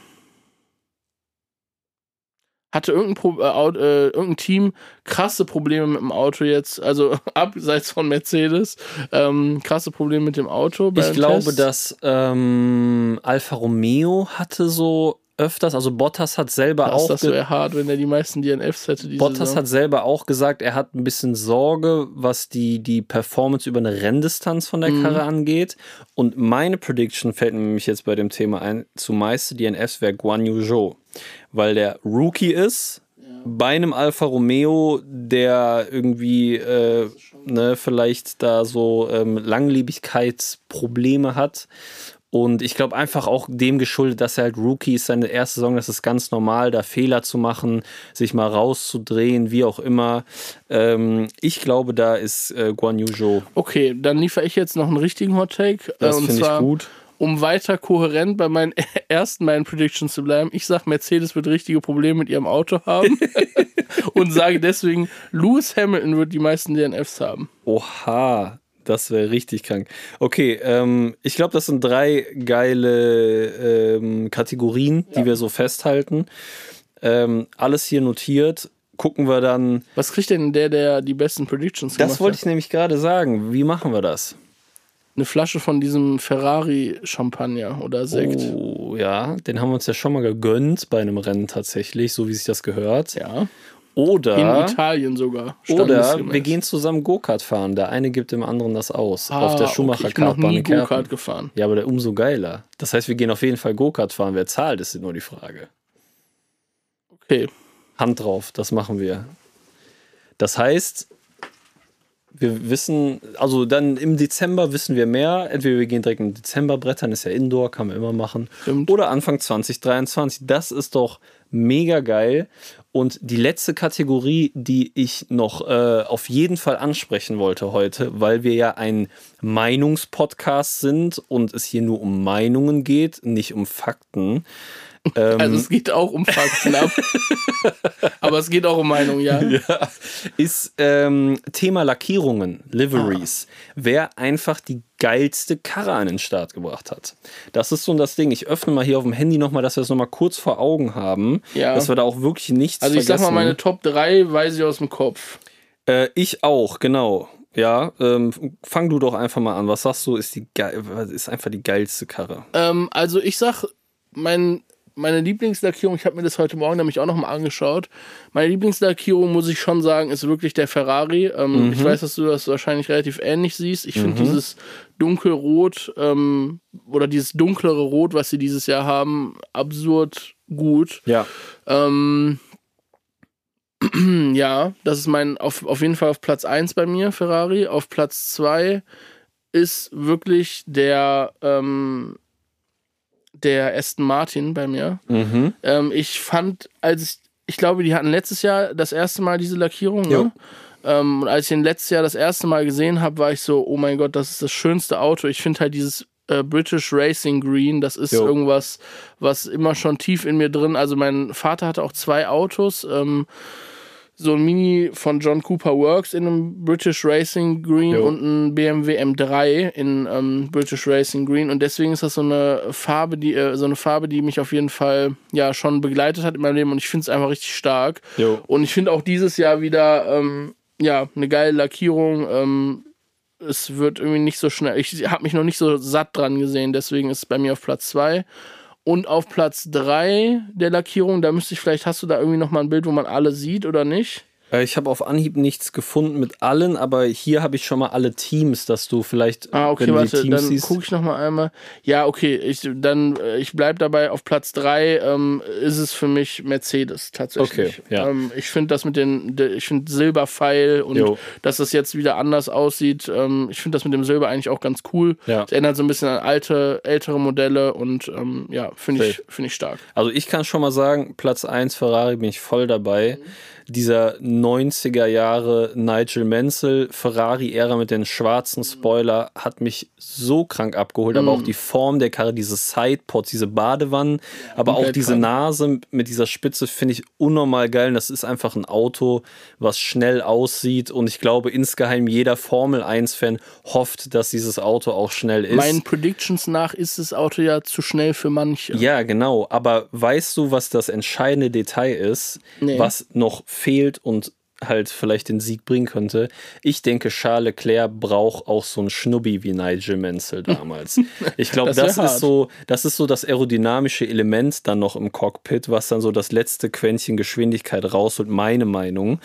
Speaker 3: Hatte irgendein, Pro äh, äh, irgendein Team krasse Probleme mit dem Auto jetzt, also (laughs) abseits von Mercedes, ähm, krasse Probleme mit dem Auto.
Speaker 2: ich glaube,
Speaker 3: Test?
Speaker 2: dass ähm, Alfa Romeo hatte so öfters, also Bottas hat selber
Speaker 3: Krass,
Speaker 2: auch
Speaker 3: das wäre hart, wenn er die meisten DNFs hätte. Diese
Speaker 2: Bottas
Speaker 3: Saison.
Speaker 2: hat selber auch gesagt, er hat ein bisschen Sorge, was die, die Performance über eine Renndistanz von der
Speaker 3: Mhm.
Speaker 2: Karre angeht. Und meine Prediction fällt mir nämlich jetzt bei dem Thema ein, zu meiste DNFs wäre Guan Yu Zhou. Weil der Rookie ist, bei einem Alfa Romeo, der irgendwie äh, ne, vielleicht da so ähm, Langlebigkeitsprobleme hat. Und ich glaube einfach auch dem geschuldet, dass er halt Rookie ist, seine erste Saison, das ist ganz normal, da Fehler zu machen, sich mal rauszudrehen, wie auch immer. Ähm, ich glaube, da ist äh, Guan Yu Zhou.
Speaker 3: Okay, dann liefere ich jetzt noch einen richtigen Hot Take. äh,
Speaker 2: Das finde ich gut.
Speaker 3: um weiter kohärent bei meinen (laughs) ersten meinen Predictions zu bleiben. Ich sage, Mercedes wird richtige Probleme mit ihrem Auto haben (laughs) und sage deswegen, Lewis Hamilton wird die meisten DNFs haben.
Speaker 2: Oha, das wäre richtig krank. Okay, ähm, ich glaube, das sind drei geile ähm, Kategorien, die wir so festhalten. Ähm, alles hier notiert. Gucken wir dann.
Speaker 3: Was kriegt denn der, der die besten Predictions gemacht
Speaker 2: Das wollte ich nämlich gerade sagen. Wie machen wir das?
Speaker 3: Eine Flasche von diesem Ferrari-Champagner oder Sekt.
Speaker 2: Oh, ja, den haben wir uns ja schon mal gegönnt bei einem Rennen tatsächlich, so wie sich das gehört.
Speaker 3: Ja.
Speaker 2: Oder,
Speaker 3: In Italien sogar.
Speaker 2: oder wir gehen zusammen Go-Kart fahren. Der eine gibt dem anderen das aus.
Speaker 3: Ah,
Speaker 2: auf der
Speaker 3: okay, Ich bin noch nie. Go-Kart gefahren.
Speaker 2: Ja, aber der umso geiler. Das heißt, wir gehen auf jeden Fall Go-Kart fahren. Wer zahlt, ist nur die Frage.
Speaker 3: Okay.
Speaker 2: Hand drauf, das machen wir. Das heißt, wir wissen, also dann im Dezember wissen wir mehr. Entweder wir gehen direkt im Dezember brettern, ist ja Indoor, kann man immer machen.
Speaker 3: Stimmt.
Speaker 2: Oder Anfang 2023. Das ist doch mega geil. Und die letzte Kategorie, die ich noch äh, auf jeden Fall ansprechen wollte heute, weil wir ja ein Meinungspodcast sind und es hier nur um Meinungen geht, nicht um Fakten. Ähm,
Speaker 3: Also es geht auch um Fakten ab. (laughs) Aber es geht auch um Meinung, ja.
Speaker 2: ja, ist ähm, Thema Lackierungen, Liveries. Wer einfach die geilste Karre an den Start gebracht hat. Das ist so das Ding. Ich öffne mal hier auf dem Handy nochmal, dass wir es nochmal kurz vor Augen haben.
Speaker 3: Ja.
Speaker 2: Dass wir da auch wirklich nichts
Speaker 3: Also ich sag mal,
Speaker 2: vergessen.
Speaker 3: meine Top 3 weiß ich aus dem Kopf.
Speaker 2: Äh, ich auch, genau. Ja, ähm, fang du doch einfach mal an. Was sagst du, ist, die ist einfach die geilste Karre?
Speaker 3: Ähm, also ich sag, mein, meine Lieblingslackierung, ich habe mir das heute Morgen nämlich auch nochmal angeschaut. Meine Lieblingslackierung, muss ich schon sagen, ist wirklich der Ferrari. Ähm, Ich weiß, dass du das wahrscheinlich relativ ähnlich siehst. Ich finde dieses dunkelrot ähm, oder dieses dunklere Rot, was sie dieses Jahr haben, absurd gut.
Speaker 2: Ja.
Speaker 3: Ähm, (clears throat) ja, das ist mein, auf, auf jeden Fall auf Platz 1 bei mir, Ferrari. Auf Platz 2 ist wirklich der, ähm, der Aston Martin bei mir.
Speaker 2: Mhm.
Speaker 3: Ähm, ich fand, als ich, ich glaube, die hatten letztes Jahr das erste Mal diese Lackierung. Ne? Ähm, und als ich ihn letztes Jahr das erste Mal gesehen habe, war ich so, oh mein Gott, das ist das schönste Auto. Ich finde halt dieses äh, British Racing Green, das ist
Speaker 2: Jo.
Speaker 3: irgendwas, was immer schon tief in mir drin. Also mein Vater hatte auch zwei Autos. Ähm, so ein Mini von John Cooper Works in einem British Racing Green
Speaker 2: Jo.
Speaker 3: und ein BMW M3 in ähm, British Racing Green und deswegen ist das so eine Farbe, die äh, so eine Farbe, die mich auf jeden Fall ja schon begleitet hat in meinem Leben und ich finde es einfach richtig stark.
Speaker 2: Jo.
Speaker 3: Und ich finde auch dieses Jahr wieder ähm, ja eine geile Lackierung. Ähm, es wird irgendwie nicht so schnell. Ich habe mich noch nicht so satt dran gesehen, deswegen ist es bei mir auf Platz 2. Und auf Platz 3 der Lackierung, da müsste ich vielleicht, hast du da irgendwie nochmal ein Bild, wo man alle sieht oder nicht?
Speaker 2: Äh, Ich habe auf Anhieb nichts gefunden mit allen, aber hier habe ich schon mal alle Teams, dass du vielleicht,
Speaker 3: Ah, okay,
Speaker 2: wenn
Speaker 3: warte,
Speaker 2: die Teams
Speaker 3: dann gucke ich nochmal einmal. Ja, okay, ich, dann, äh, ich bleib dabei, auf Platz 3 ähm, ist es für mich Mercedes tatsächlich.
Speaker 2: Okay, ja.
Speaker 3: ähm, ich finde das mit den, de- ich finde Silberpfeil und
Speaker 2: Jo.
Speaker 3: dass das jetzt wieder anders aussieht, ähm, ich finde das mit dem Silber eigentlich auch ganz cool.
Speaker 2: Ja.
Speaker 3: Es erinnert so ein bisschen an alte, ältere Modelle und ähm, ja, finde ich, finde ich stark.
Speaker 2: Also ich kann schon mal sagen, Platz 1 Ferrari bin ich voll dabei. Dieser 90er Jahre Nigel Mansell Ferrari-Ära mit den schwarzen Spoiler hat mich so krank abgeholt. Aber auch die Form der Karre, diese Sidepods, diese Badewannen, aber auch
Speaker 3: komplett
Speaker 2: diese
Speaker 3: krank.
Speaker 2: Nase mit dieser Spitze finde ich unnormal geil. Und das ist einfach ein Auto, was schnell aussieht. Und ich glaube, insgeheim jeder Formel 1-Fan hofft, dass dieses Auto auch schnell ist.
Speaker 3: Meinen Predictions nach ist das Auto ja zu schnell für manche.
Speaker 2: Ja, genau. Aber weißt du, was das entscheidende Detail ist,
Speaker 3: Nee.
Speaker 2: was noch fehlt und halt vielleicht den Sieg bringen könnte? Ich denke, Charles Leclerc braucht auch so einen Schnubbi wie Nigel Mansell (laughs) damals. Ich glaube,
Speaker 3: Das
Speaker 2: das, ist so, das ist so das aerodynamische Element dann noch im Cockpit, was dann so das letzte Quäntchen Geschwindigkeit rausholt, meine Meinung.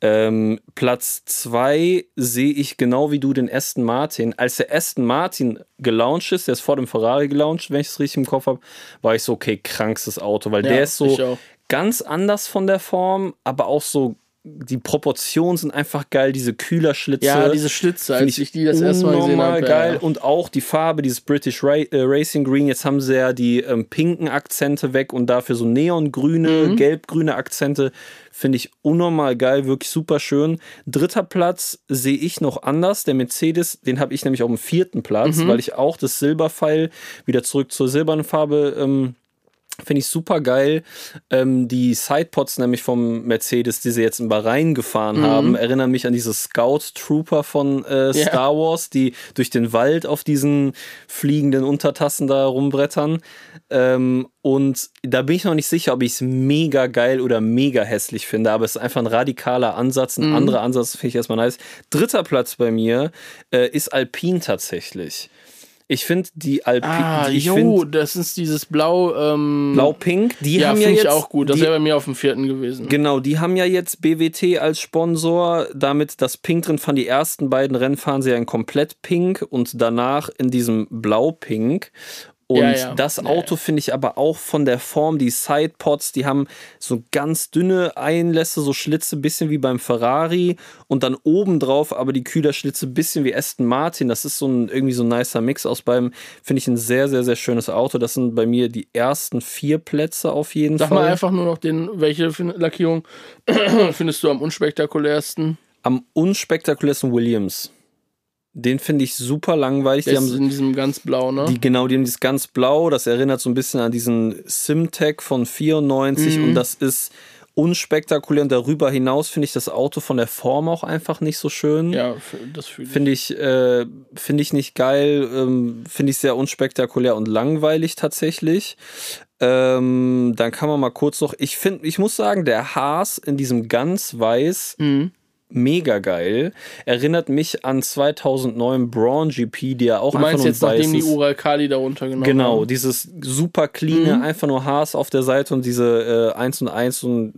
Speaker 2: Ähm, Platz zwei sehe ich genau wie du den Aston Martin. Als der Aston Martin gelauncht ist, der ist vor dem Ferrari gelauncht, wenn ich es richtig im Kopf habe, war ich so, okay, krankstes Auto, weil
Speaker 3: Ja,
Speaker 2: der ist so. Ganz anders von der Form, aber auch so, die Proportionen sind einfach geil, diese Kühlerschlitze.
Speaker 3: Ja, diese Schlitze, als ich die das erste Mal gesehen habe.
Speaker 2: geil
Speaker 3: Ja.
Speaker 2: und auch die Farbe, dieses British Ra äh, Racing Green. Jetzt haben sie ja die ähm, pinken Akzente weg und dafür so neongrüne,
Speaker 3: Mhm.
Speaker 2: gelbgrüne Akzente. Finde ich unnormal geil, wirklich super schön. Dritter Platz sehe ich noch anders. Der Mercedes, den habe ich nämlich auf dem vierten Platz,
Speaker 3: Mhm.
Speaker 2: weil ich auch das Silberpfeil wieder zurück zur silbernen Farbe ähm, Finde ich super geil. Ähm, die Sidepods nämlich vom Mercedes, die sie jetzt in Bahrain gefahren
Speaker 3: Mhm.
Speaker 2: haben, erinnern mich an diese Scout Trooper von äh. Star Wars, die durch den Wald auf diesen fliegenden Untertassen da rumbrettern. Ähm, und da bin ich noch nicht sicher, ob ich es mega geil oder mega hässlich finde, aber es ist einfach ein radikaler Ansatz,
Speaker 3: Mhm.
Speaker 2: ein anderer Ansatz, finde ich erstmal nice. Dritter Platz bei mir äh, ist Alpine tatsächlich. Ich finde die Alpine,
Speaker 3: Ah,
Speaker 2: ich
Speaker 3: jo, das ist dieses Blau. Ähm,
Speaker 2: Blau-Pink, die
Speaker 3: ja,
Speaker 2: haben ja
Speaker 3: finde ich
Speaker 2: jetzt
Speaker 3: auch gut. Das
Speaker 2: die,
Speaker 3: wäre bei mir auf dem vierten gewesen.
Speaker 2: Genau, die haben ja jetzt BWT als Sponsor. Damit das Pink drin fahren. Die ersten beiden Rennen fahren sie ja in komplett Pink und danach in diesem Blau-Pink. Und
Speaker 3: Ja, ja.
Speaker 2: das
Speaker 3: Ja,
Speaker 2: Auto finde ich aber auch von der Form, die Sidepods, die haben so ganz dünne Einlässe, so Schlitze, bisschen wie beim Ferrari und dann obendrauf aber die Kühlerschlitze, bisschen wie Aston Martin. Das ist so ein irgendwie so ein nicer Mix aus beidem. Finde ich ein sehr, sehr, sehr schönes Auto. Das sind bei mir die ersten vier Plätze auf jeden
Speaker 3: Sag
Speaker 2: Fall.
Speaker 3: mal einfach nur noch den, welche Lackierung (clears throat) findest du am unspektakulärsten?
Speaker 2: Am unspektakulärsten Williams. Den finde ich super langweilig. Die
Speaker 3: Der
Speaker 2: haben
Speaker 3: ist in diesem ganz blau, ne?
Speaker 2: die, genau, die haben dieses ganz blau. Das erinnert so ein bisschen an diesen Simtech von 94
Speaker 3: Mhm.
Speaker 2: und das ist unspektakulär. Und darüber hinaus finde ich das Auto von der Form auch einfach nicht so schön.
Speaker 3: ja, das fühle ich.
Speaker 2: Finde ich, äh, finde ich nicht geil, ähm, finde ich sehr unspektakulär und langweilig tatsächlich. Ähm, dann kann man mal kurz noch, ich finde, ich muss sagen, der Haas in diesem ganz weiß
Speaker 3: Mhm.
Speaker 2: Mega geil. Erinnert mich an 2009 Braun GP, der auch
Speaker 3: Du
Speaker 2: einfach
Speaker 3: meinst
Speaker 2: nur ein
Speaker 3: jetzt, nachdem die Ural Kali darunter genommen
Speaker 2: Genau,
Speaker 3: haben?
Speaker 2: dieses super clean, einfach nur Haas auf der Seite und diese äh, 1 und 1 und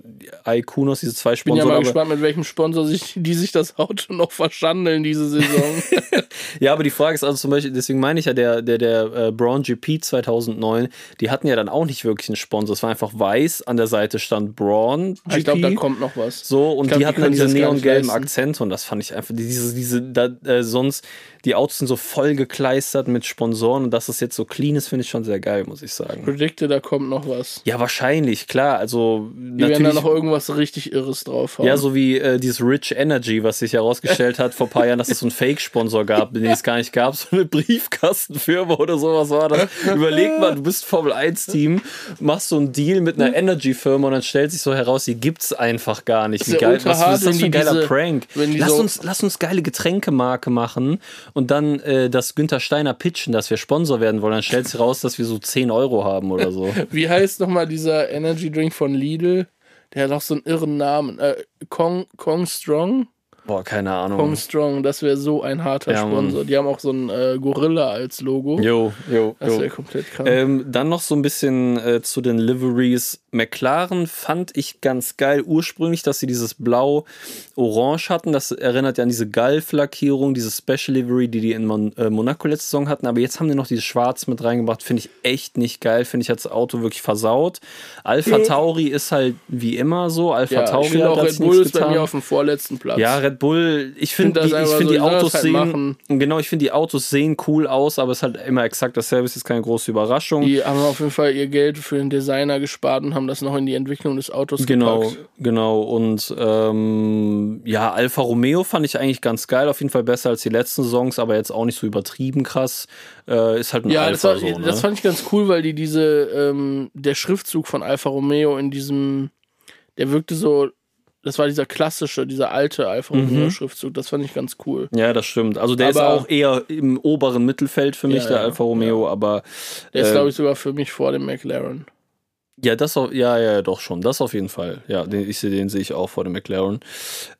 Speaker 2: Ikunos, diese zwei
Speaker 3: Bin ja
Speaker 2: Sponsoren.
Speaker 3: mal
Speaker 2: aber-
Speaker 3: gespannt, mit welchem Sponsor sich, die sich das Auto noch verschandeln diese Saison. (laughs)
Speaker 2: Ja, aber die Frage ist also zum Beispiel, deswegen meine ich ja, der, der, der äh, Braun GP 2009, die hatten ja dann auch nicht wirklich einen Sponsor. Es war einfach weiß, an der Seite stand Braun GP.
Speaker 3: ich glaube, da kommt noch was.
Speaker 2: So, und
Speaker 3: Ich glaub,
Speaker 2: die
Speaker 3: die
Speaker 2: hatten
Speaker 3: können
Speaker 2: dann diese
Speaker 3: sich das leisten.
Speaker 2: Akzente und das fand ich einfach, diese, diese, da, äh, sonst, die Autos sind so voll gekleistert mit Sponsoren und dass es jetzt so clean ist, finde ich schon sehr geil, muss ich sagen.
Speaker 3: Predicte, da kommt noch was.
Speaker 2: Ja, wahrscheinlich, klar. Also
Speaker 3: Die werden dann noch irgendwas richtig Irres draufhauen.
Speaker 2: Ja, so wie äh, dieses Rich Energy, was sich herausgestellt hat vor ein paar Jahren, dass es so einen Fake-Sponsor gab, den es gar nicht gab, so eine Briefkastenfirma oder sowas war das. Überleg mal, du bist Formel-1-Team, machst so einen Deal mit einer Energy-Firma und dann stellt sich so heraus, die gibt's einfach gar nicht. Wie geil, was, was ist das ein
Speaker 3: die
Speaker 2: geiler
Speaker 3: diese-
Speaker 2: Prank? Lass
Speaker 3: so-
Speaker 2: uns, lass uns geile Getränkemarke machen und dann äh, das Günther Steiner pitchen, dass wir Sponsor werden wollen. Dann stellt sich raus, dass wir so 10 Euro haben oder so. (laughs)
Speaker 3: Wie heißt nochmal dieser Energy Drink von Lidl? Der hat auch so einen irren Namen. Äh, Kong, Kong Strong?
Speaker 2: Boah, keine Ahnung.
Speaker 3: Kong Strong, das wäre so ein harter
Speaker 2: Ja, Mann.
Speaker 3: Sponsor. Die haben auch so einen äh, Gorilla als Logo.
Speaker 2: Jo, jo,
Speaker 3: Das wäre komplett krass.
Speaker 2: Ähm, dann noch so ein bisschen äh, zu den Liveries. McLaren fand ich ganz geil ursprünglich, dass sie dieses Blau-Orange hatten. Das erinnert ja an diese Galf-Lackierung, diese Special Livery, die die in Mon äh, Monaco letzte Saison hatten. Aber jetzt haben die noch dieses Schwarz mit reingebracht. Finde ich echt nicht geil. Finde ich hat das Auto wirklich versaut. Alpha Tauri ist halt wie immer so. Alpha
Speaker 3: ja,
Speaker 2: Tauri
Speaker 3: ich
Speaker 2: hat
Speaker 3: auch Red Bull ist bei
Speaker 2: getan.
Speaker 3: mir auf dem vorletzten Platz.
Speaker 2: Ja, Red Bull, ich
Speaker 3: find
Speaker 2: finde
Speaker 3: das
Speaker 2: die, ich find
Speaker 3: so,
Speaker 2: die Autos
Speaker 3: das halt
Speaker 2: sehen,
Speaker 3: machen.
Speaker 2: genau, ich finde die Autos sehen cool aus, aber es ist halt immer exakt dasselbe, es ist keine große Überraschung.
Speaker 3: Die haben auf jeden Fall ihr Geld für den Designer gespart und haben das noch in die Entwicklung des Autos
Speaker 2: Genau,
Speaker 3: gepackt.
Speaker 2: genau. Und ähm, ja, Alfa Romeo fand ich eigentlich ganz geil, auf jeden Fall besser als die letzten Saisons, aber jetzt auch nicht so übertrieben krass. Äh, ist halt ein
Speaker 3: Ja, das,
Speaker 2: Alpha
Speaker 3: war,
Speaker 2: so, ne?
Speaker 3: das fand ich ganz cool, weil die diese, ähm, der Schriftzug von Alfa Romeo in diesem, der wirkte so, das war dieser klassische, dieser alte Alfa
Speaker 2: Mhm.
Speaker 3: Romeo Schriftzug, das fand ich ganz cool.
Speaker 2: ja, das stimmt. Also der ist
Speaker 3: Aber-
Speaker 2: auch eher im oberen Mittelfeld für mich,
Speaker 3: Ja,
Speaker 2: der
Speaker 3: ja,
Speaker 2: Alfa Romeo, aber
Speaker 3: Der ist,
Speaker 2: äh,
Speaker 3: glaube ich, sogar für mich vor dem McLaren.
Speaker 2: Ja, das auf, ja, ja, doch schon. Das auf jeden Fall. Ja, den, ich, den sehe ich auch vor dem McLaren.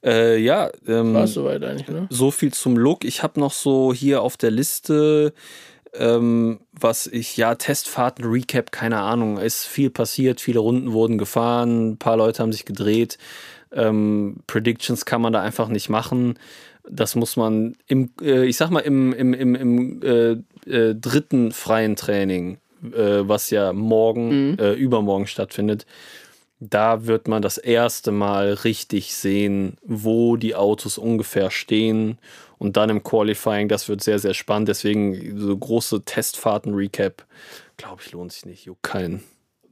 Speaker 2: Äh, ja, ähm,
Speaker 3: War soweit eigentlich, ne?
Speaker 2: so viel zum Look. Ich habe noch so hier auf der Liste, ähm, was ich, ja, Testfahrten, Recap, keine Ahnung. Ist viel passiert, viele Runden wurden gefahren, ein paar Leute haben sich gedreht. Ähm, Predictions kann man da einfach nicht machen. Das muss man im, äh, ich sag mal, im, im, im, im äh, äh, dritten freien Training, äh, was ja morgen, äh, übermorgen stattfindet, da wird man das erste Mal richtig sehen, wo die Autos ungefähr stehen. Und dann im Qualifying, das wird sehr, sehr spannend. Deswegen so große Testfahrten-Recap, glaube ich, lohnt sich nicht. Juckt keinen.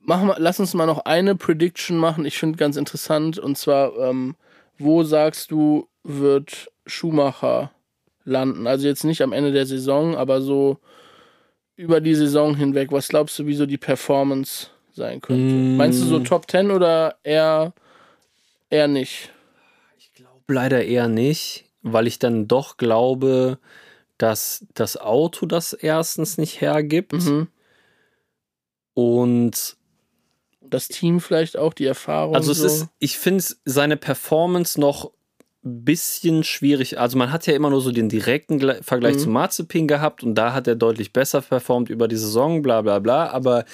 Speaker 3: Machen wir, lass uns mal noch eine Prediction machen. Ich finde ganz interessant. Und zwar, ähm, wo sagst du, wird Schumacher landen? Also jetzt nicht am Ende der Saison, aber so über die Saison hinweg. Was glaubst du, wie so die Performance sein könnte?
Speaker 2: Mm.
Speaker 3: Meinst du so Top 10 oder eher, eher nicht?
Speaker 2: Leider eher nicht, weil ich dann doch glaube, dass das Auto das erstens nicht hergibt.
Speaker 3: Mhm.
Speaker 2: Und
Speaker 3: Das Team vielleicht auch, die Erfahrung.
Speaker 2: Also es
Speaker 3: so.
Speaker 2: ist, ich finde seine Performance noch ein bisschen schwierig. Also man hat ja immer nur so den direkten Gle- Vergleich
Speaker 3: Mhm.
Speaker 2: zu Mazepin gehabt und da hat er deutlich besser performt über die Saison, bla bla bla. Aber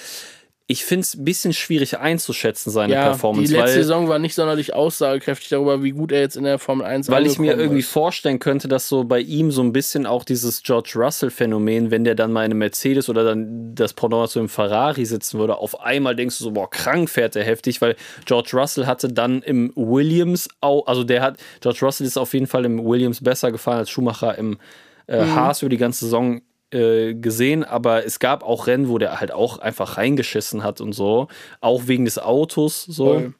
Speaker 2: ich finde es ein bisschen schwierig einzuschätzen, seine
Speaker 3: ja,
Speaker 2: Performance,
Speaker 3: die letzte
Speaker 2: weil,
Speaker 3: Saison war nicht sonderlich aussagekräftig darüber, wie gut er jetzt in der Formel 1
Speaker 2: weil ich mir
Speaker 3: angekommen
Speaker 2: irgendwie
Speaker 3: ist.
Speaker 2: vorstellen könnte, dass so bei ihm so ein bisschen auch dieses George Russell-Phänomen, wenn der dann mal in einem Mercedes oder dann das Pendant zu einem Ferrari sitzen würde, auf einmal denkst du so, boah, krank fährt er heftig, weil George Russell hatte dann im Williams auch, also der hat, George Russell ist auf jeden Fall im Williams besser gefahren als Schumacher im äh,
Speaker 3: Mhm.
Speaker 2: Haas über die ganze Saison äh, gesehen, aber es gab auch Rennen, wo der halt auch einfach reingeschissen hat und so, auch wegen des Autos so.
Speaker 3: Voll.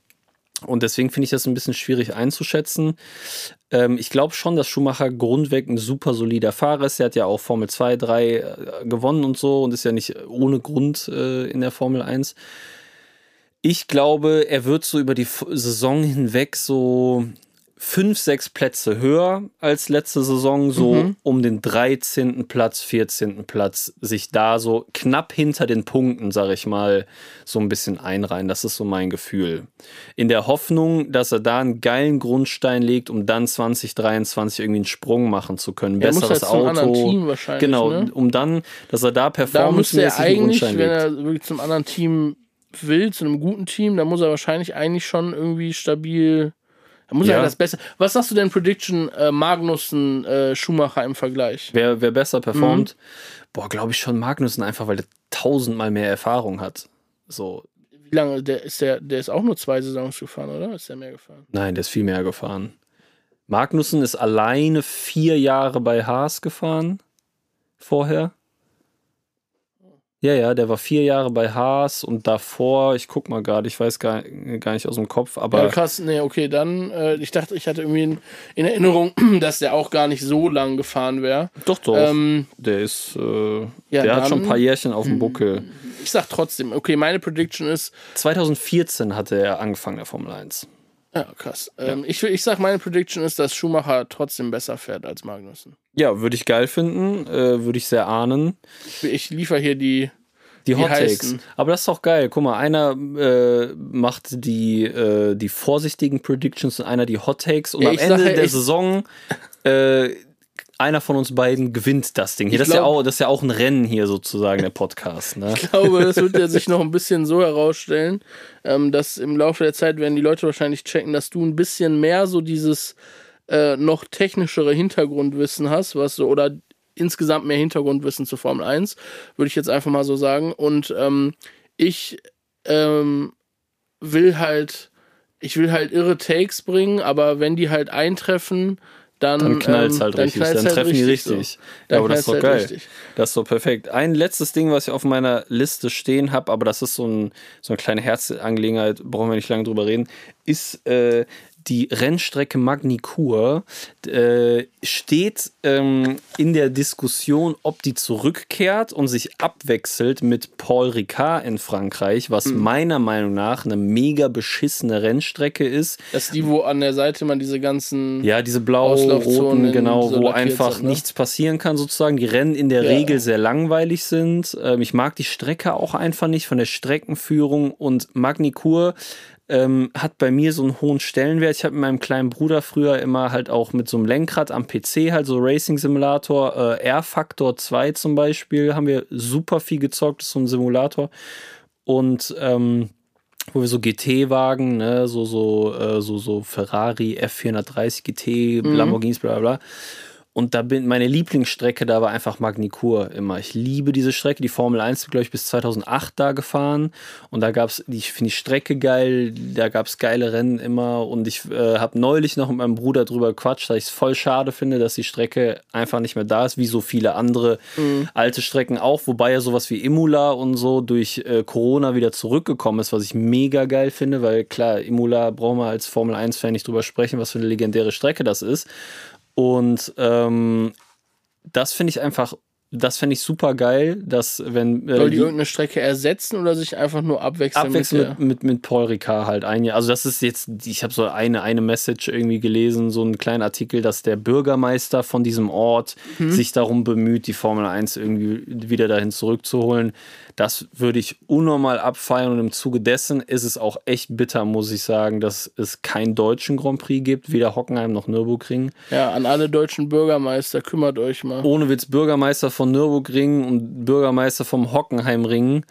Speaker 2: Und deswegen finde ich das ein bisschen schwierig einzuschätzen. Ähm, ich glaube schon, dass Schumacher grundweg ein super solider Fahrer ist. Er hat ja auch Formel 2, 3 äh, gewonnen und so und ist ja nicht ohne Grund äh, in der Formel 1. Ich glaube, er wird so über die F Saison hinweg so fünf, sechs Plätze höher als letzte Saison, so
Speaker 3: Mhm.
Speaker 2: um den 13. Platz, 14. Platz, sich da so knapp hinter den Punkten, sag ich mal, so ein bisschen einreihen. Das ist so mein Gefühl. In der Hoffnung, dass er da einen geilen Grundstein legt, um dann 2023 irgendwie einen Sprung machen zu können.
Speaker 3: Er muss
Speaker 2: Besseres
Speaker 3: halt zum
Speaker 2: Auto.
Speaker 3: Team wahrscheinlich.
Speaker 2: Genau,
Speaker 3: Ne?
Speaker 2: um dann, dass er da
Speaker 3: Da müsste er
Speaker 2: performancemäßig einen
Speaker 3: eigentlich,
Speaker 2: Grundstein
Speaker 3: wenn
Speaker 2: legt.
Speaker 3: er wirklich zum anderen Team will, zu einem guten Team, dann muss er wahrscheinlich eigentlich schon irgendwie stabil. Da muss
Speaker 2: Ja.
Speaker 3: er halt das Beste. Was sagst du denn Prediction äh, Magnussen äh, Schumacher im Vergleich?
Speaker 2: Wer, wer besser performt?
Speaker 3: Mhm.
Speaker 2: Boah, glaube ich schon Magnussen einfach, weil er tausendmal mehr Erfahrung hat. So,
Speaker 3: Wie lange? Der ist der, der ist auch nur zwei Saisons gefahren, oder? Ist der mehr gefahren?
Speaker 2: nein, der ist viel mehr gefahren. Magnussen ist alleine vier Jahre bei Haas gefahren. Vorher. Ja, ja, der war vier Jahre bei Haas und davor, ich guck mal gerade, ich weiß gar, gar nicht aus dem Kopf, aber.
Speaker 3: Ja, krass, nee, okay, dann, äh, ich dachte, ich hatte irgendwie in, in, Erinnerung, (clears throat) dass der auch gar nicht so lang gefahren wäre.
Speaker 2: Doch, doch.
Speaker 3: Ähm,
Speaker 2: der ist, äh,
Speaker 3: ja,
Speaker 2: der hat schon ein
Speaker 3: dann-
Speaker 2: paar Jährchen auf dem Buckel.
Speaker 3: ich sag trotzdem, okay, meine Prediction ist,
Speaker 2: 2014 hatte er angefangen, der Formel 1.
Speaker 3: ja, krass. Ähm, ich, ich sag, meine Prediction ist, dass Schumacher trotzdem besser fährt als Magnussen.
Speaker 2: Ja, würde ich geil finden, äh, würde ich sehr ahnen.
Speaker 3: Ich liefere hier die,
Speaker 2: Die
Speaker 3: Die
Speaker 2: Hot Takes. Aber das ist doch geil. Guck mal, einer äh, macht die, äh, die vorsichtigen Predictions und einer die Hot Takes. Und
Speaker 3: Ja,
Speaker 2: am Ende
Speaker 3: sag ja,
Speaker 2: der
Speaker 3: ich-
Speaker 2: Saison (laughs) äh, einer von uns beiden gewinnt das Ding. Hier, das, ist ja
Speaker 3: glaub-
Speaker 2: auch, das ist ja auch ein Rennen hier sozusagen, der Podcast. Ne?
Speaker 3: Ich glaube, das wird ja (laughs) sich noch ein bisschen so herausstellen, ähm, dass im Laufe der Zeit werden die Leute wahrscheinlich checken, dass du ein bisschen mehr so dieses äh, noch technischere Hintergrundwissen hast, was so, oder insgesamt mehr Hintergrundwissen zur Formel 1, würde ich jetzt einfach mal so sagen. Und ähm, ich ähm, will halt, ich will halt irre Takes bringen, aber wenn die halt eintreffen, dann,
Speaker 2: Dann knallt's
Speaker 3: ähm,
Speaker 2: halt richtig,
Speaker 3: knallt's
Speaker 2: dann
Speaker 3: halt
Speaker 2: treffen die
Speaker 3: so.
Speaker 2: richtig.
Speaker 3: Dann
Speaker 2: Ja, aber das ist doch
Speaker 3: halt
Speaker 2: geil.
Speaker 3: richtig.
Speaker 2: Das ist doch perfekt. Ein letztes Ding, was ich auf meiner Liste stehen habe, aber das ist so, ein, so eine kleine Herzangelegenheit, brauchen wir nicht lange drüber reden, ist äh, die Rennstrecke Magny-Cours. Äh, steht ähm, in der Diskussion, ob die zurückkehrt und sich abwechselt mit Paul Ricard in Frankreich, was
Speaker 3: Mhm.
Speaker 2: meiner Meinung nach eine mega beschissene Rennstrecke ist.
Speaker 3: Das ist die, wo an der Seite man diese ganzen
Speaker 2: Ja, diese blau-roten, genau,
Speaker 3: so
Speaker 2: wo einfach
Speaker 3: sind, ne?
Speaker 2: nichts passieren kann, sozusagen. Die Rennen in der
Speaker 3: Ja.
Speaker 2: Regel sehr langweilig sind. Ähm, ich mag die Strecke auch einfach nicht von der Streckenführung und Magny-Cours ähm, hat bei mir so einen hohen Stellenwert. Ich habe mit meinem kleinen Bruder früher immer halt auch mit so einem Lenkrad am PC, halt so Racing Simulator, äh, R-Factor 2 zum Beispiel, haben wir super viel gezockt, das ist so ein Simulator. Und ähm, wo wir so GT-Wagen, ne, so, so, äh, so, so Ferrari F430 GT, Lamborghinis, bla bla bla. Und da bin meine Lieblingsstrecke, da war einfach Magny-Cours immer. Ich liebe diese Strecke. Die Formel 1 glaube ich bis 2008 da gefahren und da gab's, die- ich finde die Strecke geil, da gab's geile Rennen immer und ich äh, habe neulich noch mit meinem Bruder drüber gequatscht, dass ich es voll schade finde, dass die Strecke einfach nicht mehr da ist, wie so viele andere alte Strecken auch, wobei ja sowas wie Imola und so durch äh, Corona wieder zurückgekommen ist, was ich mega geil finde, weil klar, Imola brauchen wir als Formel 1-Fan nicht drüber sprechen, was für eine legendäre Strecke das ist. Und ähm, das finde ich einfach, das finde ich super geil, dass wenn äh,
Speaker 3: Soll die irgendeine Strecke ersetzen oder sich einfach nur abwechseln?
Speaker 2: abwechselnd
Speaker 3: mit
Speaker 2: mit, mit, mit Paul Ricard halt ein Jahr. Also das ist jetzt, ich habe so eine, eine Message irgendwie gelesen, so einen kleinen Artikel, dass der Bürgermeister von diesem Ort
Speaker 3: Mhm.
Speaker 2: sich darum bemüht, die Formel 1 irgendwie wieder dahin zurückzuholen. Das würde ich unnormal abfeiern und im Zuge dessen ist es auch echt bitter, muss ich sagen, dass es keinen deutschen Grand Prix gibt, weder Hockenheim noch Nürburgring.
Speaker 3: Ja, an alle deutschen Bürgermeister, kümmert euch mal.
Speaker 2: Ohne Witz, Bürgermeister von Nürburgring und Bürgermeister vom Hockenheimring.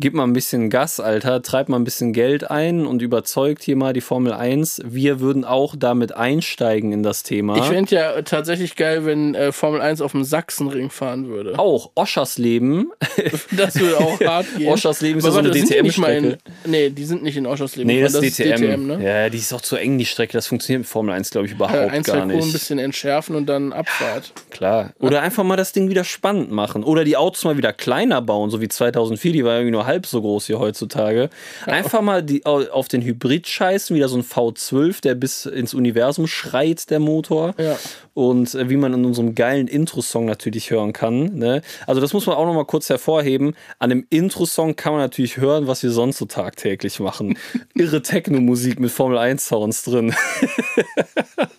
Speaker 2: Gib mal ein bisschen Gas, Alter. Treib mal ein bisschen Geld ein und überzeugt hier mal die Formel 1. Wir würden auch damit einsteigen in das Thema.
Speaker 3: Ich fände ja tatsächlich geil, wenn äh, Formel 1 auf dem Sachsenring fahren würde.
Speaker 2: auch Oschersleben. (laughs)
Speaker 3: Das würde auch (laughs) hart gehen.
Speaker 2: Oschersleben ist ja so eine
Speaker 3: nicht
Speaker 2: DTM-Strecke.
Speaker 3: Nee, die sind nicht in Oschersleben.
Speaker 2: Nee, das, ist DTM.
Speaker 3: DTM, ne?
Speaker 2: Ja, die ist auch zu eng, die Strecke. Das funktioniert mit Formel 1, glaube ich, überhaupt
Speaker 3: zwei
Speaker 2: gar
Speaker 3: Kurven ein
Speaker 2: nicht.
Speaker 3: bisschen entschärfen und dann Abfahrt.
Speaker 2: Klar. Oder einfach mal das Ding wieder spannend machen. Oder die Autos mal wieder kleiner bauen, so wie 2004. Die war irgendwie nur halb so groß wie heutzutage. Einfach mal die, au- auf den Hybrid scheißen, wieder so ein V12, der bis ins Universum schreit, der Motor.
Speaker 3: Ja.
Speaker 2: Und äh, wie man in unserem geilen Intro-Song natürlich hören kann. Ne? Also das muss man auch noch mal kurz hervorheben. An dem Intro-Song kann man natürlich hören, was wir sonst so tagtäglich machen. (laughs) Irre Techno-Musik mit Formel 1-Sounds drin. (laughs)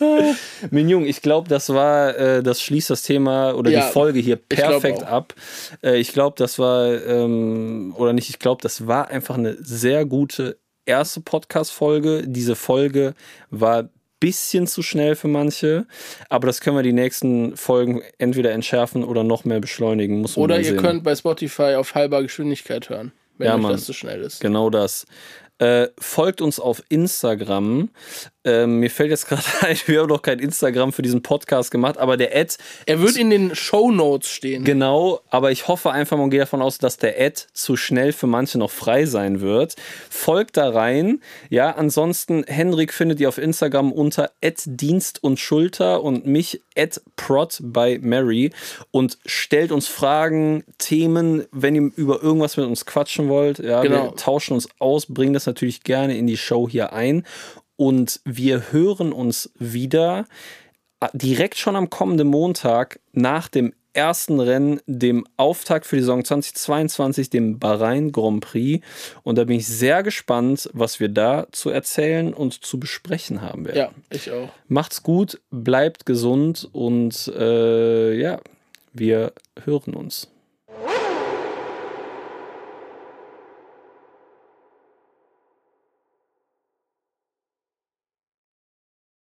Speaker 2: (laughs) Minjung, ich glaube, das war, äh, das schließt das Thema oder
Speaker 3: Ja,
Speaker 2: die Folge hier perfekt ab. Äh, ich glaube, das war, ähm, oder nicht, ich glaube, das war einfach eine sehr gute erste Podcast-Folge. Diese Folge war bisschen zu schnell für manche, aber das können wir die nächsten Folgen entweder entschärfen oder noch mehr beschleunigen. Muss
Speaker 3: Oder ihr
Speaker 2: sehen.
Speaker 3: könnt bei Spotify auf halber Geschwindigkeit hören, wenn
Speaker 2: Ja,
Speaker 3: euch
Speaker 2: Mann.
Speaker 3: das zu schnell ist.
Speaker 2: Genau das. Äh, folgt uns auf Instagram. Ähm, mir fällt jetzt gerade (laughs) ein, wir haben noch kein Instagram für diesen Podcast gemacht, aber der Ad,
Speaker 3: Er wird in den Show Notes stehen.
Speaker 2: genau, aber ich hoffe einfach mal und gehe davon aus, dass der Ad zu schnell für manche noch frei sein wird. Folgt da rein. Ja, ansonsten, Henrik findet ihr auf Instagram unter Ad Dienst und Schulter und mich at prod by Mary und stellt uns Fragen, Themen, wenn ihr über irgendwas mit uns quatschen wollt. Ja,
Speaker 3: Genau.
Speaker 2: wir tauschen uns aus, bringen das natürlich gerne in die Show hier ein und wir hören uns wieder äh, direkt schon am kommenden Montag nach dem ersten Rennen, dem Auftakt für die Saison 2022, dem Bahrain Grand Prix. Und da bin ich sehr gespannt, was wir da zu erzählen und zu besprechen haben werden.
Speaker 3: Ja, ich auch.
Speaker 2: Macht's gut, bleibt gesund und äh, ja, wir hören uns.